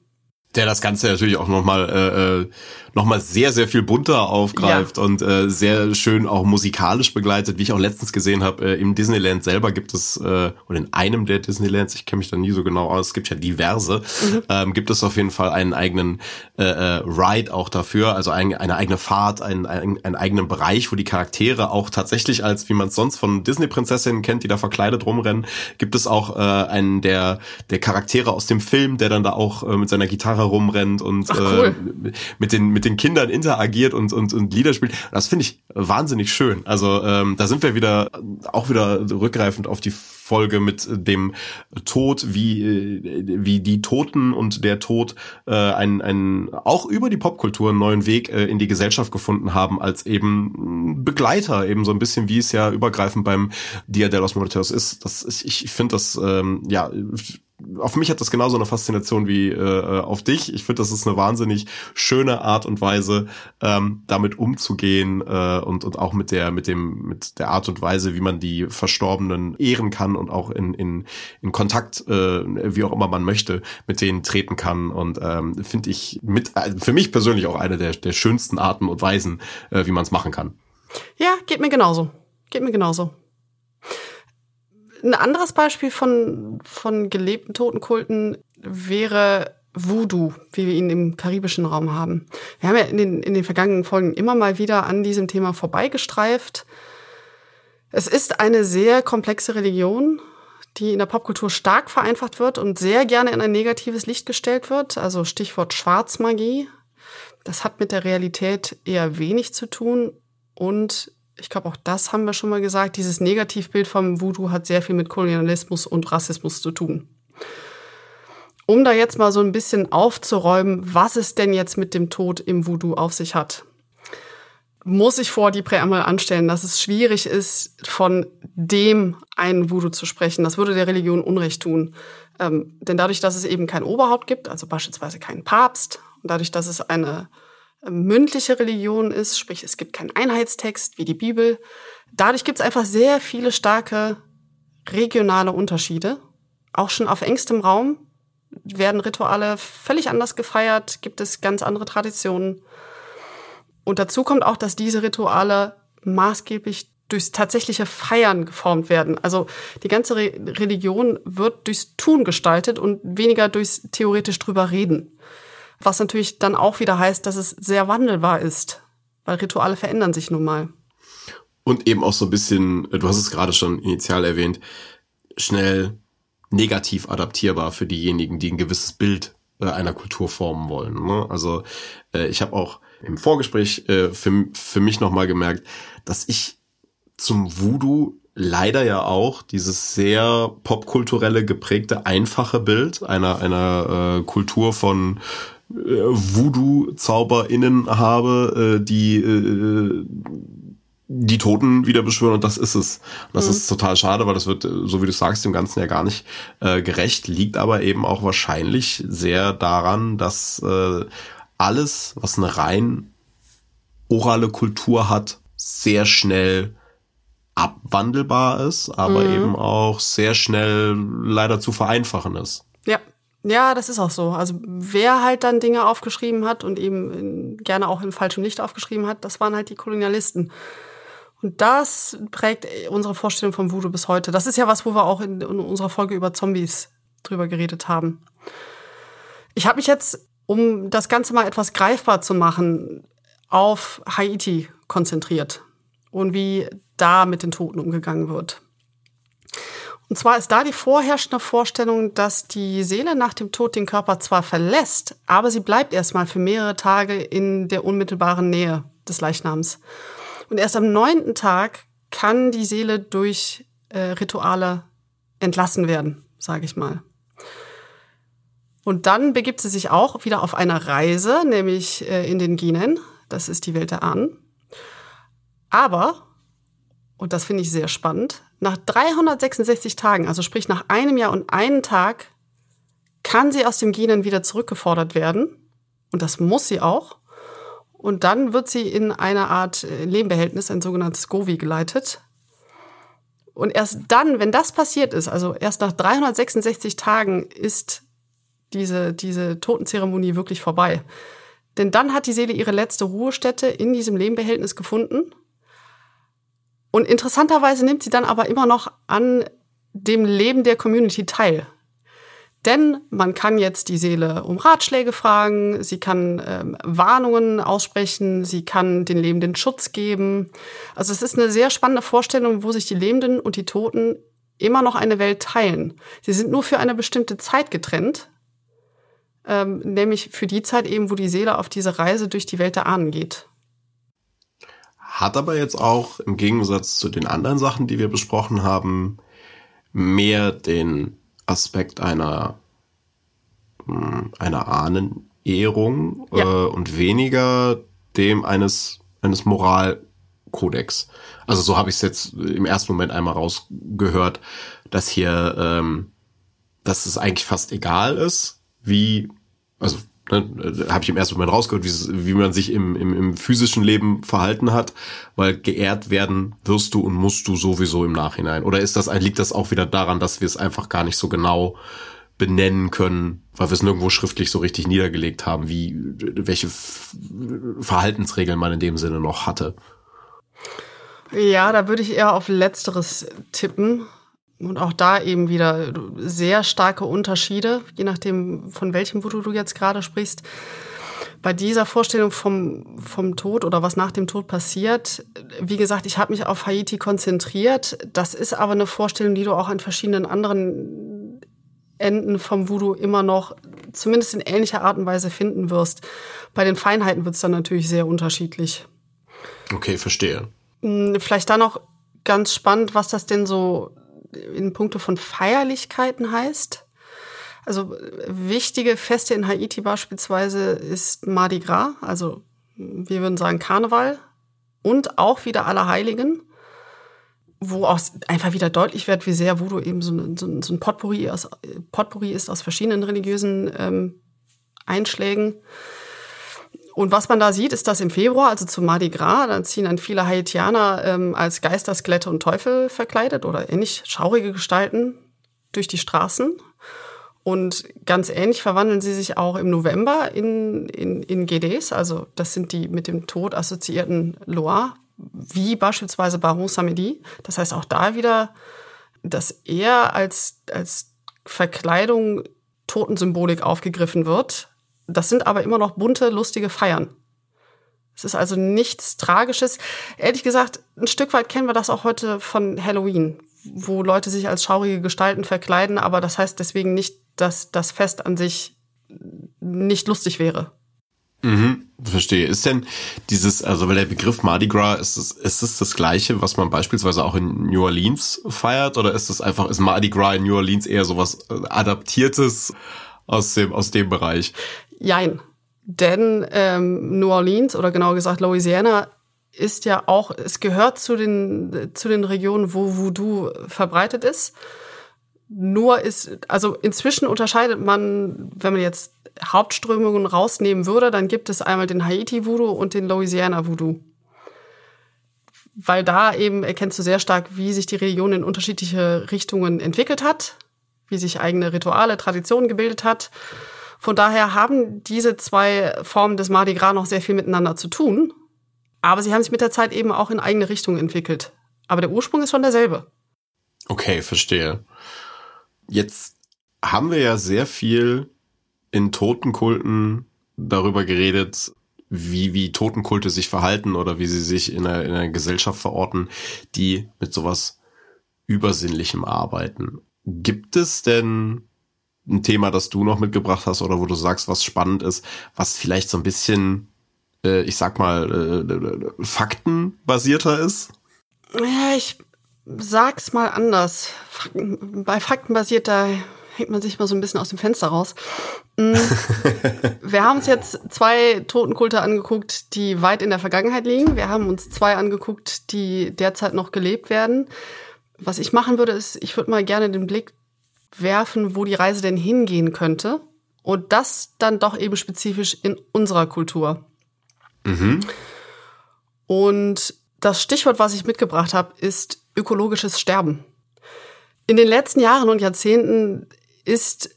der das Ganze natürlich auch nochmal äh, äh noch mal sehr, sehr viel bunter aufgreift ja. und äh, sehr schön auch musikalisch begleitet, wie ich auch letztens gesehen habe. Äh, Im Disneyland selber gibt es, äh, oder in einem der Disneylands, ich kenne mich da nie so genau aus, es gibt ja diverse, mhm. ähm, gibt es auf jeden Fall einen eigenen äh, äh, Ride auch dafür, also ein, eine eigene Fahrt, einen, einen, einen eigenen Bereich, wo die Charaktere auch tatsächlich als, wie man es sonst von Disney-Prinzessinnen kennt, die da verkleidet rumrennen, gibt es auch äh, einen der, der Charaktere aus dem Film, der dann da auch äh, mit seiner Gitarre rumrennt und Ach, cool. äh, mit den mit den Kindern interagiert und und, und Lieder spielt. Das finde ich wahnsinnig schön. Also ähm, da sind wir wieder auch wieder rückgreifend auf die Folge mit dem Tod, wie äh, wie die Toten und der Tod äh, ein ein auch über die Popkultur einen neuen Weg äh, in die Gesellschaft gefunden haben als eben Begleiter eben so ein bisschen wie es ja übergreifend beim Dia de los Muertos ist. Das ich, ich finde das ähm, ja auf mich hat das genauso eine Faszination wie äh, auf dich. Ich finde, das ist eine wahnsinnig schöne Art und Weise, ähm, damit umzugehen äh, und und auch mit der mit dem mit der Art und Weise, wie man die Verstorbenen ehren kann und auch in in in Kontakt, äh, wie auch immer man möchte, mit denen treten kann. Und ähm, finde ich mit äh, für mich persönlich auch eine der der schönsten Arten und Weisen, äh, wie man es machen kann. Ja, geht mir genauso. Geht mir genauso. Ein anderes Beispiel von, von gelebten Totenkulten wäre Voodoo, wie wir ihn im karibischen Raum haben. Wir haben ja in den, in den vergangenen Folgen immer mal wieder an diesem Thema vorbeigestreift. Es ist eine sehr komplexe Religion, die in der Popkultur stark vereinfacht wird und sehr gerne in ein negatives Licht gestellt wird. Also Stichwort Schwarzmagie. Das hat mit der Realität eher wenig zu tun und ich glaube, auch das haben wir schon mal gesagt, dieses Negativbild vom Voodoo hat sehr viel mit Kolonialismus und Rassismus zu tun. Um da jetzt mal so ein bisschen aufzuräumen, was es denn jetzt mit dem Tod im Voodoo auf sich hat, muss ich vor die Präambel anstellen, dass es schwierig ist, von dem einen Voodoo zu sprechen. Das würde der Religion Unrecht tun. Ähm, denn dadurch, dass es eben kein Oberhaupt gibt, also beispielsweise keinen Papst, und dadurch, dass es eine mündliche Religion ist, sprich es gibt keinen Einheitstext wie die Bibel. Dadurch gibt es einfach sehr viele starke regionale Unterschiede. Auch schon auf engstem Raum werden Rituale völlig anders gefeiert, gibt es ganz andere Traditionen. Und dazu kommt auch, dass diese Rituale maßgeblich durchs tatsächliche Feiern geformt werden. Also die ganze Re Religion wird durchs Tun gestaltet und weniger durchs theoretisch drüber reden. Was natürlich dann auch wieder heißt, dass es sehr wandelbar ist, weil Rituale verändern sich nun mal. Und eben auch so ein bisschen, du hast es gerade schon initial erwähnt, schnell negativ adaptierbar für diejenigen, die ein gewisses Bild äh, einer Kultur formen wollen. Ne? Also äh, ich habe auch im Vorgespräch äh, für, für mich nochmal gemerkt, dass ich zum Voodoo leider ja auch dieses sehr popkulturelle geprägte einfache Bild einer einer äh, Kultur von Voodoo-ZauberInnen habe, äh, die äh, die Toten wieder beschwören und das ist es. das mhm. ist total schade, weil das wird, so wie du sagst, dem Ganzen ja gar nicht äh, gerecht, liegt aber eben auch wahrscheinlich sehr daran, dass äh, alles, was eine rein orale Kultur hat, sehr schnell abwandelbar ist, aber mhm. eben auch sehr schnell leider zu vereinfachen ist. Ja, ja, das ist auch so. Also wer halt dann Dinge aufgeschrieben hat und eben gerne auch im falschen Licht aufgeschrieben hat, das waren halt die Kolonialisten. Und das prägt unsere Vorstellung vom Voodoo bis heute. Das ist ja was, wo wir auch in, in unserer Folge über Zombies drüber geredet haben. Ich habe mich jetzt, um das Ganze mal etwas greifbar zu machen, auf Haiti konzentriert und wie da mit den Toten umgegangen wird. Und zwar ist da die vorherrschende Vorstellung, dass die Seele nach dem Tod den Körper zwar verlässt, aber sie bleibt erstmal für mehrere Tage in der unmittelbaren Nähe des Leichnams. Und erst am neunten Tag kann die Seele durch äh, Rituale entlassen werden, sage ich mal. Und dann begibt sie sich auch wieder auf eine Reise, nämlich äh, in den Ginen. Das ist die Welt der Ahnen. Aber, und das finde ich sehr spannend, nach 366 Tagen, also sprich nach einem Jahr und einen Tag, kann sie aus dem Genen wieder zurückgefordert werden. Und das muss sie auch. Und dann wird sie in eine Art äh, Lehmbehältnis, ein sogenanntes Govi, geleitet. Und erst dann, wenn das passiert ist, also erst nach 366 Tagen, ist diese, diese Totenzeremonie wirklich vorbei. Denn dann hat die Seele ihre letzte Ruhestätte in diesem Lehmbehältnis gefunden und interessanterweise nimmt sie dann aber immer noch an dem Leben der Community teil. Denn man kann jetzt die Seele um Ratschläge fragen, sie kann ähm, Warnungen aussprechen, sie kann den Lebenden Schutz geben. Also es ist eine sehr spannende Vorstellung, wo sich die Lebenden und die Toten immer noch eine Welt teilen. Sie sind nur für eine bestimmte Zeit getrennt, ähm, nämlich für die Zeit eben, wo die Seele auf diese Reise durch die Welt der Ahnen geht hat aber jetzt auch im Gegensatz zu den anderen Sachen, die wir besprochen haben, mehr den Aspekt einer, hm, einer Ahnenehrung ja. äh, und weniger dem eines, eines Moralkodex. Also so habe ich es jetzt im ersten Moment einmal rausgehört, dass hier ähm, dass es eigentlich fast egal ist, wie, also ne, habe ich im ersten Moment rausgehört, wie, wie man sich im, im, im physischen Leben verhalten hat, weil geehrt werden wirst du und musst du sowieso im Nachhinein. Oder ist das, liegt das auch wieder daran, dass wir es einfach gar nicht so genau benennen können, weil wir es nirgendwo schriftlich so richtig niedergelegt haben, wie welche Verhaltensregeln man in dem Sinne noch hatte. Ja, da würde ich eher auf letzteres tippen. Und auch da eben wieder sehr starke Unterschiede, je nachdem, von welchem Voodoo du jetzt gerade sprichst. Bei dieser Vorstellung vom, vom Tod oder was nach dem Tod passiert, wie gesagt, ich habe mich auf Haiti konzentriert. Das ist aber eine Vorstellung, die du auch an verschiedenen anderen Enden vom Voodoo immer noch zumindest in ähnlicher Art und Weise finden wirst. Bei den Feinheiten wird es dann natürlich sehr unterschiedlich. Okay, verstehe. Hm, vielleicht dann noch ganz spannend, was das denn so in puncto von Feierlichkeiten heißt. Also wichtige Feste in Haiti beispielsweise ist Mardi Gras, also wir würden sagen Karneval und auch wieder Allerheiligen, wo auch einfach wieder deutlich wird, wie sehr Voodoo eben so ein, so ein, Potpourri, aus, Potpourri ist aus verschiedenen religiösen ähm, Einschlägen. Und was man da sieht, ist, dass im Februar, also zu Mardi Gras, dann ziehen dann viele Haitianer ähm, als Geister, Skelette und Teufel verkleidet oder ähnlich schaurige Gestalten durch die Straßen. Und ganz ähnlich verwandeln sie sich auch im November in, in, in GDs, also das sind die mit dem Tod assoziierten Loire, wie beispielsweise Baron Samedi. Das heißt auch da wieder, dass er als, als Verkleidung Totensymbolik aufgegriffen wird, das sind aber immer noch bunte, lustige Feiern. Es ist also nichts Tragisches. Ehrlich gesagt, ein Stück weit kennen wir das auch heute von Halloween, wo Leute sich als schaurige Gestalten verkleiden, aber das heißt deswegen nicht, dass das Fest an sich nicht lustig wäre. Mhm, verstehe. Ist denn dieses, also weil der Begriff Mardi Gras, ist es, ist es das gleiche, was man beispielsweise auch in New Orleans feiert? Oder ist es einfach, ist Mardi Gras in New Orleans eher sowas adaptiertes aus dem, aus dem Bereich? Jein. Denn ähm, New Orleans oder genauer gesagt Louisiana ist ja auch, es gehört zu den, zu den Regionen, wo Voodoo verbreitet ist. Nur ist, also inzwischen unterscheidet man, wenn man jetzt Hauptströmungen rausnehmen würde, dann gibt es einmal den Haiti Voodoo und den Louisiana Voodoo. Weil da eben erkennst du sehr stark, wie sich die Religion in unterschiedliche Richtungen entwickelt hat, wie sich eigene Rituale, Traditionen gebildet hat. Von daher haben diese zwei Formen des Mardi Gras noch sehr viel miteinander zu tun. Aber sie haben sich mit der Zeit eben auch in eigene Richtungen entwickelt. Aber der Ursprung ist schon derselbe. Okay, verstehe. Jetzt haben wir ja sehr viel in Totenkulten darüber geredet, wie, wie Totenkulte sich verhalten oder wie sie sich in einer, in einer Gesellschaft verorten, die mit sowas Übersinnlichem arbeiten. Gibt es denn ein Thema, das du noch mitgebracht hast oder wo du sagst, was spannend ist, was vielleicht so ein bisschen, äh, ich sag mal, äh, faktenbasierter ist? Ja, ich sag's mal anders. Fakten, bei faktenbasierter hängt man sich mal so ein bisschen aus dem Fenster raus. Mm. Wir haben uns jetzt zwei Totenkulte angeguckt, die weit in der Vergangenheit liegen. Wir haben uns zwei angeguckt, die derzeit noch gelebt werden. Was ich machen würde, ist, ich würde mal gerne den Blick werfen, wo die Reise denn hingehen könnte. Und das dann doch eben spezifisch in unserer Kultur. Mhm. Und das Stichwort, was ich mitgebracht habe, ist ökologisches Sterben. In den letzten Jahren und Jahrzehnten ist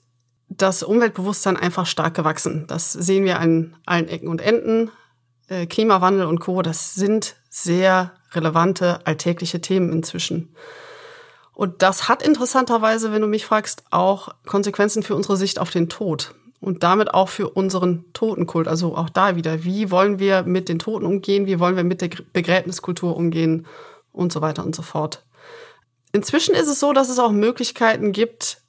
das Umweltbewusstsein einfach stark gewachsen. Das sehen wir an allen Ecken und Enden. Äh, Klimawandel und Co., das sind sehr relevante alltägliche Themen inzwischen. Und das hat interessanterweise, wenn du mich fragst, auch Konsequenzen für unsere Sicht auf den Tod und damit auch für unseren Totenkult. Also auch da wieder, wie wollen wir mit den Toten umgehen, wie wollen wir mit der Begräbniskultur umgehen und so weiter und so fort. Inzwischen ist es so, dass es auch Möglichkeiten gibt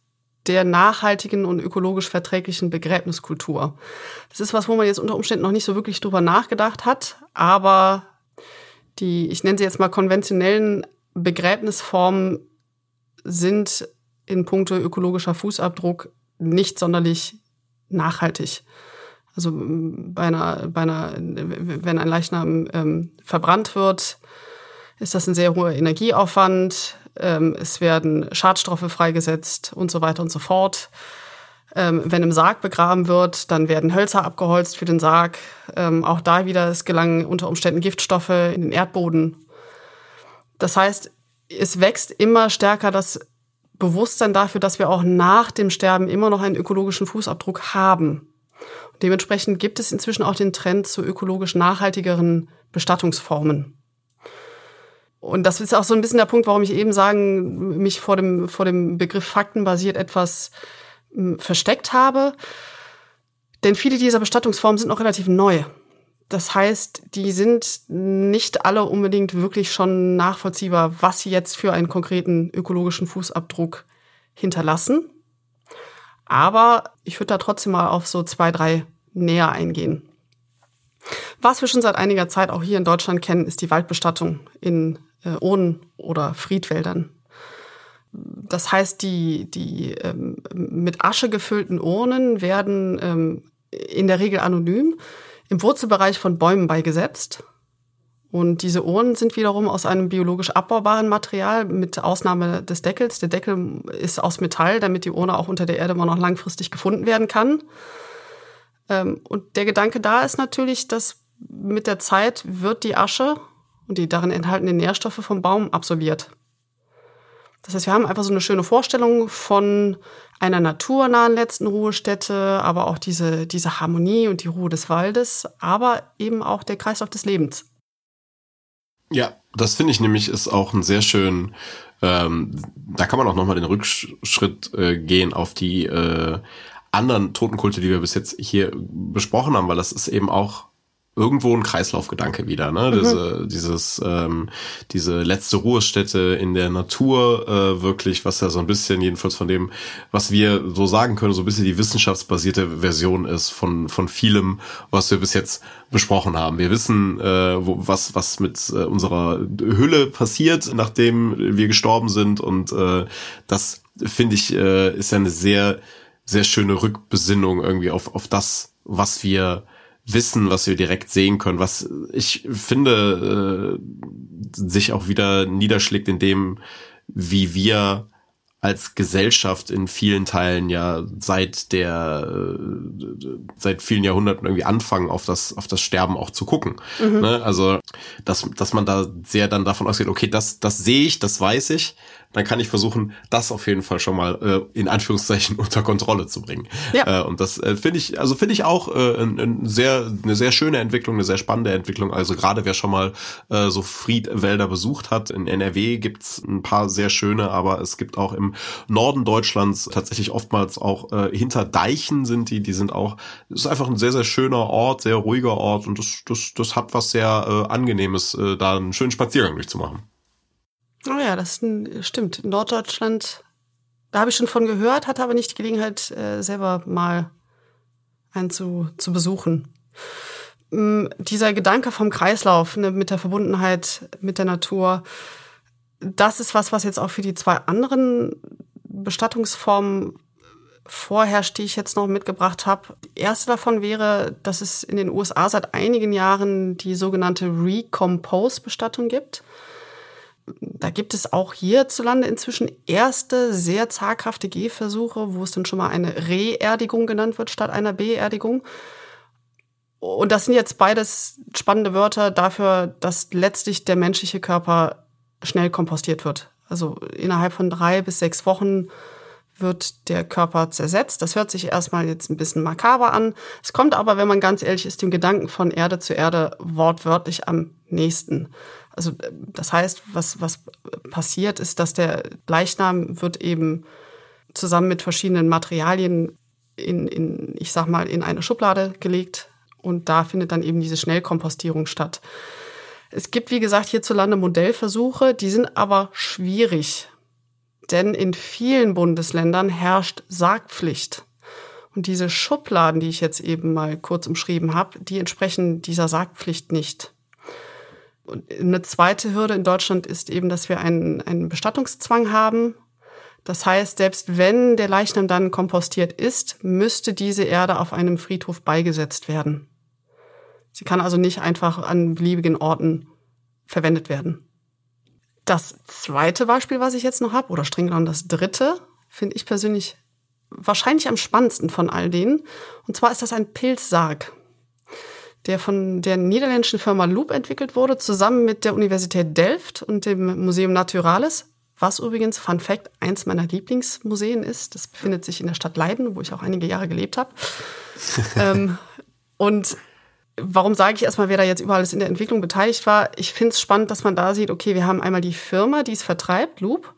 der nachhaltigen und ökologisch verträglichen Begräbniskultur. Das ist was, wo man jetzt unter Umständen noch nicht so wirklich drüber nachgedacht hat, aber die, ich nenne sie jetzt mal konventionellen Begräbnisformen sind in puncto ökologischer Fußabdruck nicht sonderlich nachhaltig. Also bei einer, bei einer, wenn ein Leichnam ähm, verbrannt wird, ist das ein sehr hoher Energieaufwand. ähm, es werden Schadstoffe freigesetzt und so weiter und so fort. Ähm, wenn im Sarg begraben wird, dann werden Hölzer abgeholzt für den Sarg. Ähm, auch da wieder, es gelangen unter Umständen Giftstoffe in den Erdboden. Das heißt, es wächst immer stärker das Bewusstsein dafür, dass wir auch nach dem Sterben immer noch einen ökologischen Fußabdruck haben. Dementsprechend gibt es inzwischen auch den Trend zu ökologisch nachhaltigeren Bestattungsformen. Und das ist auch so ein bisschen der Punkt, warum ich eben sagen, mich vor dem, vor dem Begriff faktenbasiert etwas hm, versteckt habe. Denn viele dieser Bestattungsformen sind noch relativ neu. Das heißt, die sind nicht alle unbedingt wirklich schon nachvollziehbar, was sie jetzt für einen konkreten ökologischen Fußabdruck hinterlassen. Aber ich würde da trotzdem mal auf so zwei, drei näher eingehen. Was wir schon seit einiger Zeit auch hier in Deutschland kennen, ist die Waldbestattung in äh, Urnen oder Friedwäldern. Das heißt, die, die ähm, mit Asche gefüllten Urnen werden ähm, in der Regel anonym im Wurzelbereich von Bäumen beigesetzt. Und diese Urnen sind wiederum aus einem biologisch abbaubaren Material, mit Ausnahme des Deckels. Der Deckel ist aus Metall, damit die Urne auch unter der Erde immer noch langfristig gefunden werden kann. Ähm, und der Gedanke da ist natürlich, dass mit der Zeit wird die Asche und die darin enthaltenen Nährstoffe vom Baum absorbiert. Das heißt, wir haben einfach so eine schöne Vorstellung von einer naturnahen letzten Ruhestätte, aber auch diese, diese Harmonie und die Ruhe des Waldes, aber eben auch der Kreislauf des Lebens. Ja, das finde ich nämlich ist auch ein sehr schön, ähm, da kann man auch nochmal den Rückschritt äh, gehen auf die äh, anderen Totenkulte, die wir bis jetzt hier besprochen haben, weil das ist eben auch irgendwo ein Kreislaufgedanke wieder, ne? Mhm. Diese, dieses, ähm, diese letzte Ruhestätte in der Natur, äh, wirklich, was ja so ein bisschen, jedenfalls von dem, was wir so sagen können, so ein bisschen die wissenschaftsbasierte Version ist von, von vielem, was wir bis jetzt besprochen haben. Wir wissen, äh, wo, was, was mit äh, unserer Hülle passiert, nachdem wir gestorben sind und äh, das, finde ich, äh, ist ja eine sehr, sehr schöne Rückbesinnung irgendwie auf, auf das, was wir wissen, was wir direkt sehen können, was ich finde äh, sich auch wieder niederschlägt in dem, wie wir als Gesellschaft in vielen Teilen ja seit der äh, seit vielen Jahrhunderten irgendwie anfangen auf das auf das Sterben auch zu gucken. Mhm. Ne? Also dass dass man da sehr dann davon ausgeht, okay, das das sehe ich, das weiß ich, dann kann ich versuchen, das auf jeden Fall schon mal äh, in Anführungszeichen unter Kontrolle zu bringen. Ja. Äh, und das äh, finde ich, also finde ich auch äh, ein, ein sehr, eine sehr schöne Entwicklung, eine sehr spannende Entwicklung. Also gerade wer schon mal äh, so Friedwälder besucht hat, in NRW gibt's ein paar sehr schöne, aber es gibt auch im Norden Deutschlands tatsächlich oftmals auch äh, hinter Deichen sind die, die sind auch, ist einfach ein sehr, sehr schöner Ort, sehr ruhiger Ort und das, das, das hat was sehr äh, Angenehmes, äh, da einen schönen Spaziergang durchzumachen. Oh ja, das stimmt. Norddeutschland, da habe ich schon von gehört, hatte aber nicht die Gelegenheit, äh, selber mal einen zu, zu besuchen. Ähm, dieser Gedanke vom Kreislauf, ne, mit der Verbundenheit mit der Natur, das ist was, was jetzt auch für die zwei anderen Bestattungsformen vorherrscht, die ich jetzt noch mitgebracht habe. Die erste davon wäre, dass es in den USA seit einigen Jahren die sogenannte Recompose-Bestattung gibt da gibt es auch hierzulande inzwischen erste sehr zaghafte Gehversuche, wo es dann schon mal eine Reerdigung genannt wird statt einer Beerdigung. Und das sind jetzt beides spannende Wörter dafür, dass letztlich der menschliche Körper schnell kompostiert wird. Also innerhalb von drei bis sechs Wochen wird der Körper zersetzt. Das hört sich erstmal jetzt ein bisschen makaber an. Es kommt aber, wenn man ganz ehrlich ist, dem Gedanken von Erde zu Erde wortwörtlich am nächsten. Also das heißt, was, was passiert ist, dass der Leichnam wird eben zusammen mit verschiedenen Materialien in, in, ich sag mal, in eine Schublade gelegt und da findet dann eben diese Schnellkompostierung statt. Es gibt, wie gesagt, hierzulande Modellversuche, die sind aber schwierig, denn in vielen Bundesländern herrscht Sargpflicht. Und diese Schubladen, die ich jetzt eben mal kurz umschrieben habe, die entsprechen dieser Sargpflicht nicht. Eine zweite Hürde in Deutschland ist eben, dass wir einen, einen Bestattungszwang haben. Das heißt, selbst wenn der Leichnam dann kompostiert ist, müsste diese Erde auf einem Friedhof beigesetzt werden. Sie kann also nicht einfach an beliebigen Orten verwendet werden. Das zweite Beispiel, was ich jetzt noch habe, oder streng genommen das dritte, finde ich persönlich wahrscheinlich am spannendsten von all denen. Und zwar ist das ein Pilzsarg, der von der niederländischen Firma Loop entwickelt wurde, zusammen mit der Universität Delft und dem Museum Naturalis, was übrigens, Fun Fact, eins meiner Lieblingsmuseen ist. Das befindet sich in der Stadt Leiden, wo ich auch einige Jahre gelebt habe. ähm, und warum sage ich erstmal, wer da jetzt überall in der Entwicklung beteiligt war? Ich finde es spannend, dass man da sieht, okay, wir haben einmal die Firma, die es vertreibt, Loop.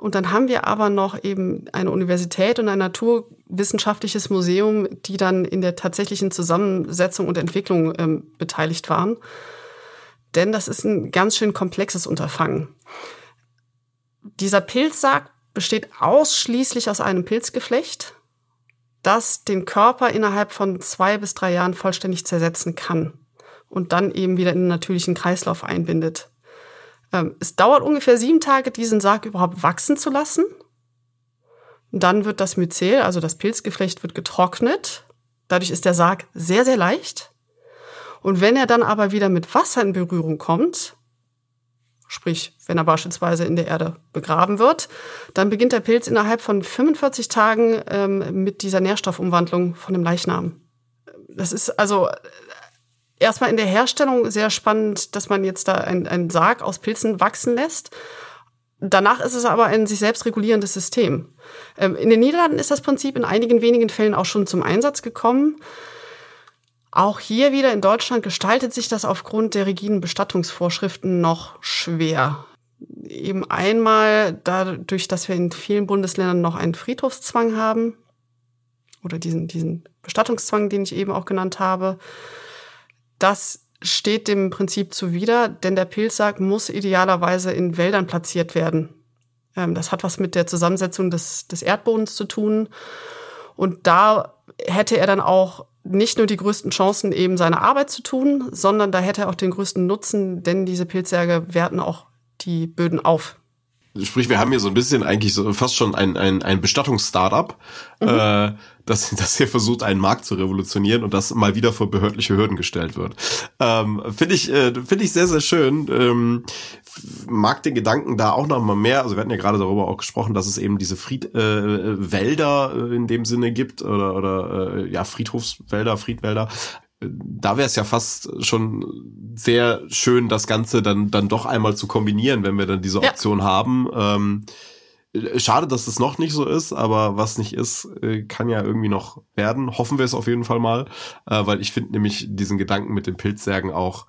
Und dann haben wir aber noch eben eine Universität und ein naturwissenschaftliches Museum, die dann in der tatsächlichen Zusammensetzung und Entwicklung ähm, beteiligt waren. Denn das ist ein ganz schön komplexes Unterfangen. Dieser Pilzsack besteht ausschließlich aus einem Pilzgeflecht, das den Körper innerhalb von zwei bis drei Jahren vollständig zersetzen kann und dann eben wieder in den natürlichen Kreislauf einbindet. Ähm, es dauert ungefähr sieben Tage, diesen Sarg überhaupt wachsen zu lassen. Dann wird das Myzel, also das Pilzgeflecht, wird getrocknet. Dadurch ist der Sarg sehr, sehr leicht. Und wenn er dann aber wieder mit Wasser in Berührung kommt, sprich, wenn er beispielsweise in der Erde begraben wird, dann beginnt der Pilz innerhalb von 45 Tagen ähm, mit dieser Nährstoffumwandlung von dem Leichnam. Das ist also erstmal in der Herstellung sehr spannend, dass man jetzt da einen Sarg aus Pilzen wachsen lässt. Danach ist es aber ein sich selbst regulierendes System. Ähm, in den Niederlanden ist das Prinzip in einigen wenigen Fällen auch schon zum Einsatz gekommen. Auch hier wieder in Deutschland gestaltet sich das aufgrund der rigiden Bestattungsvorschriften noch schwer. Eben einmal dadurch, dass wir in vielen Bundesländern noch einen Friedhofszwang haben oder diesen, diesen Bestattungszwang, den ich eben auch genannt habe. Das steht dem Prinzip zuwider, denn der Pilzsack muss idealerweise in Wäldern platziert werden. Ähm, das hat was mit der Zusammensetzung des, des Erdbodens zu tun. Und da hätte er dann auch nicht nur die größten Chancen, eben seine Arbeit zu tun, sondern da hätte er auch den größten Nutzen, denn diese Pilzsärge werten auch die Böden auf. Sprich, wir haben hier so ein bisschen eigentlich so fast schon ein, ein, ein Bestattungs-Startup, mhm. äh, das, das hier versucht, einen Markt zu revolutionieren und das mal wieder vor behördliche Hürden gestellt wird. Ähm, finde ich, äh, finde ich sehr, sehr schön. Ähm, mag den Gedanken da auch noch mal mehr. Also wir hatten ja gerade darüber auch gesprochen, dass es eben diese Friedwälder äh, äh, in dem Sinne gibt oder, oder äh, ja Friedhofswälder, Friedwälder, da wäre es ja fast schon sehr schön, das Ganze dann, dann doch einmal zu kombinieren, wenn wir dann diese Option ja. haben. Ähm, schade, dass es noch nicht so ist, aber was nicht ist, äh, kann ja irgendwie noch werden. Hoffen wir es auf jeden Fall mal, äh, weil ich finde nämlich diesen Gedanken mit den Pilzsärgen auch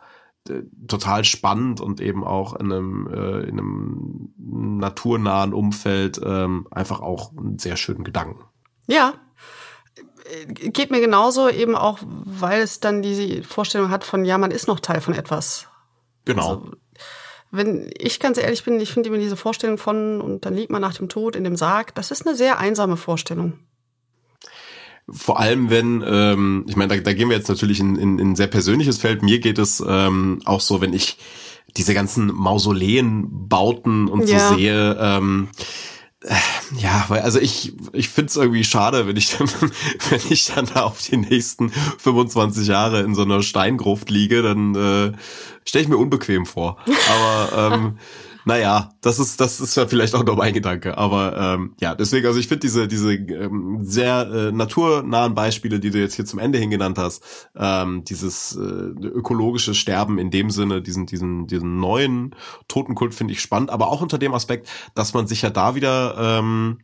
äh, total spannend und eben auch in einem, äh, in einem naturnahen Umfeld ähm, einfach auch einen sehr schönen Gedanken. Ja, geht mir genauso, eben auch, weil es dann diese Vorstellung hat von, ja, man ist noch Teil von etwas. Genau. Also, wenn ich ganz ehrlich bin, ich finde immer diese Vorstellung von, und dann liegt man nach dem Tod in dem Sarg, das ist eine sehr einsame Vorstellung. Vor allem, wenn, ähm, ich meine, da, da gehen wir jetzt natürlich in, in, in ein sehr persönliches Feld. Mir geht es ähm, auch so, wenn ich diese ganzen Mausoleenbauten und ja. so sehe, ähm, ja, weil also ich ich find's irgendwie schade, wenn ich dann wenn ich dann da auf die nächsten 25 Jahre in so einer Steingruft liege, dann äh, stelle ich mir unbequem vor. Aber ähm, naja, das ist, das ist ja vielleicht auch noch mein Gedanke. Aber ähm, ja, deswegen, also ich finde diese, diese ähm, sehr äh, naturnahen Beispiele, die du jetzt hier zum Ende hin genannt hast, ähm, dieses äh, ökologische Sterben in dem Sinne, diesen, diesen, diesen neuen Totenkult finde ich spannend, aber auch unter dem Aspekt, dass man sich ja da wieder, ähm,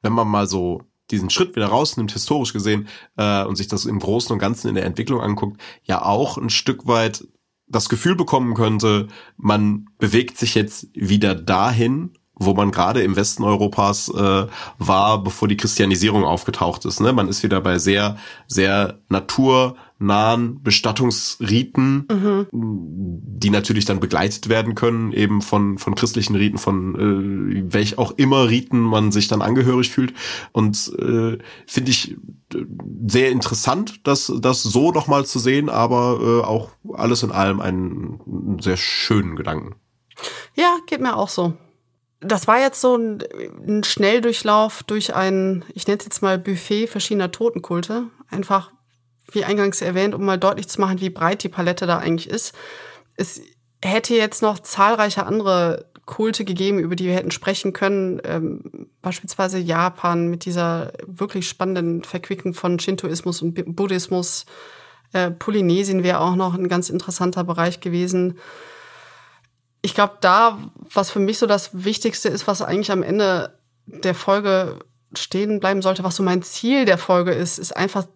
wenn man mal so diesen Schritt wieder rausnimmt, historisch gesehen, äh, und sich das im Großen und Ganzen in der Entwicklung anguckt, ja auch ein Stück weit das Gefühl bekommen könnte, man bewegt sich jetzt wieder dahin, wo man gerade im Westen Europas äh, war, bevor die Christianisierung aufgetaucht ist. Ne? Man ist wieder bei sehr, sehr naturnahen Bestattungsriten, mhm. die natürlich dann begleitet werden können, eben von, von christlichen Riten, von äh, welch auch immer Riten man sich dann angehörig fühlt. Und äh, finde ich äh, sehr interessant, das, das so noch mal zu sehen, aber äh, auch alles in allem einen sehr schönen Gedanken. Ja, geht mir auch so das war jetzt so ein, Schnelldurchlauf durch ein, ich nenne es jetzt mal Buffet verschiedener Totenkulte. Einfach, wie eingangs erwähnt, um mal deutlich zu machen, wie breit die Palette da eigentlich ist. Es hätte jetzt noch zahlreiche andere Kulte gegeben, über die wir hätten sprechen können. Ähm, beispielsweise Japan mit dieser wirklich spannenden Verquickung von Shintoismus und Buddhismus. Äh, Polynesien wäre auch noch ein ganz interessanter Bereich gewesen. Ich glaube, da, was für mich so das Wichtigste ist, was eigentlich am Ende der Folge stehen bleiben sollte, was so mein Ziel der Folge ist, ist einfach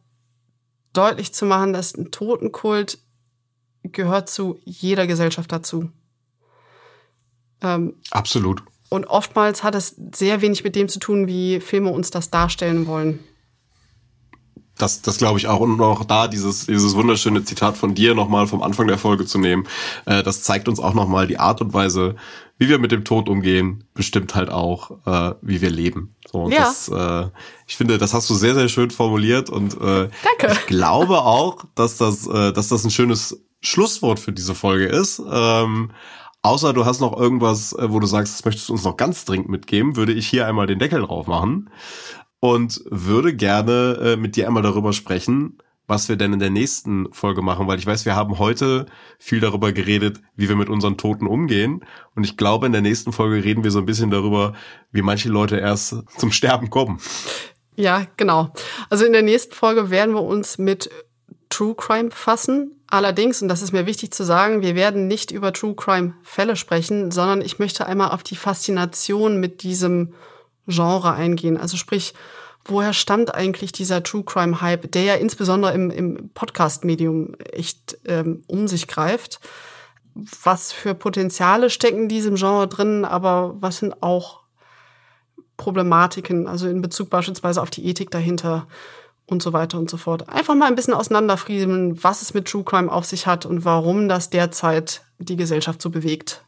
deutlich zu machen, dass ein Totenkult gehört zu jeder Gesellschaft dazu. Ähm, Absolut. Und oftmals hat es sehr wenig mit dem zu tun, wie Filme uns das darstellen wollen. Das, das glaube ich auch. Und auch da dieses, dieses wunderschöne Zitat von dir nochmal vom Anfang der Folge zu nehmen, äh, das zeigt uns auch nochmal die Art und Weise, wie wir mit dem Tod umgehen, bestimmt halt auch, äh, wie wir leben. So, und ja. das, äh, ich finde, das hast du sehr, sehr schön formuliert und äh, Danke. ich glaube auch, dass das, äh, dass das ein schönes Schlusswort für diese Folge ist. Ähm, außer du hast noch irgendwas, äh, wo du sagst, das möchtest du uns noch ganz dringend mitgeben, würde ich hier einmal den Deckel drauf machen und würde gerne äh, mit dir einmal darüber sprechen, was wir denn in der nächsten Folge machen, weil ich weiß, wir haben heute viel darüber geredet, wie wir mit unseren Toten umgehen. Und ich glaube, in der nächsten Folge reden wir so ein bisschen darüber, wie manche Leute erst zum Sterben kommen. Ja, genau. Also in der nächsten Folge werden wir uns mit True Crime befassen. Allerdings, und das ist mir wichtig zu sagen, wir werden nicht über True Crime Fälle sprechen, sondern ich möchte einmal auf die Faszination mit diesem Genre eingehen. Also sprich, woher stammt eigentlich dieser True Crime Hype, der ja insbesondere im, im Podcast-Medium echt ähm, um sich greift? Was für Potenziale stecken diesem Genre drin, aber was sind auch Problematiken, also in Bezug beispielsweise auf die Ethik dahinter und so weiter und so fort. Einfach mal ein bisschen auseinanderfriemeln, was es mit True Crime auf sich hat und warum das derzeit die Gesellschaft so bewegt.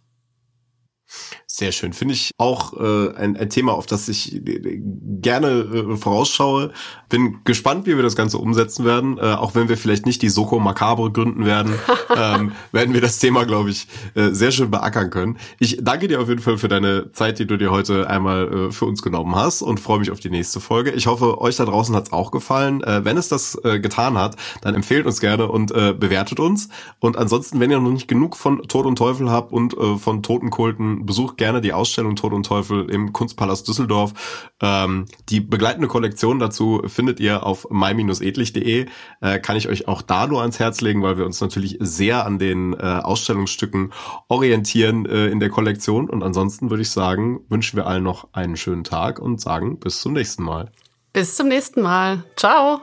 Sehr schön. Finde ich auch äh, ein, ein Thema, auf das ich äh, gerne äh, vorausschaue. Bin gespannt, wie wir das Ganze umsetzen werden. Äh, auch wenn wir vielleicht nicht die Soko Macabre gründen werden, ähm, werden wir das Thema, glaube ich, äh, sehr schön beackern können. Ich danke dir auf jeden Fall für deine Zeit, die du dir heute einmal äh, für uns genommen hast und freue mich auf die nächste Folge. Ich hoffe, euch da draußen hat es auch gefallen. Äh, wenn es das äh, getan hat, dann empfehlt uns gerne und äh, bewertet uns. Und ansonsten, wenn ihr noch nicht genug von Tod und Teufel habt und äh, von Totenkulten, besucht gerne die Ausstellung Tod und Teufel im Kunstpalast Düsseldorf. Ähm, die begleitende Kollektion dazu findet ihr auf my-edlich.de. Äh, kann ich euch auch da nur ans Herz legen, weil wir uns natürlich sehr an den äh, Ausstellungsstücken orientieren äh, in der Kollektion. Und ansonsten würde ich sagen, wünschen wir allen noch einen schönen Tag und sagen bis zum nächsten Mal. Bis zum nächsten Mal. Ciao.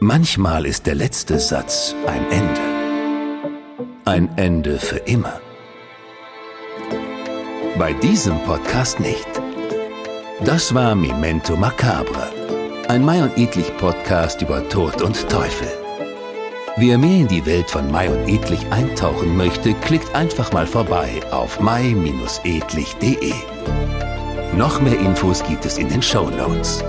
Manchmal ist der letzte Satz ein Ende ein Ende für immer. Bei diesem Podcast nicht. Das war Memento Macabre, ein Mai und Edlich Podcast über Tod und Teufel. Wer mehr in die Welt von Mai und Edlich eintauchen möchte, klickt einfach mal vorbei auf mai-edlich.de. Noch mehr Infos gibt es in den Show Notes.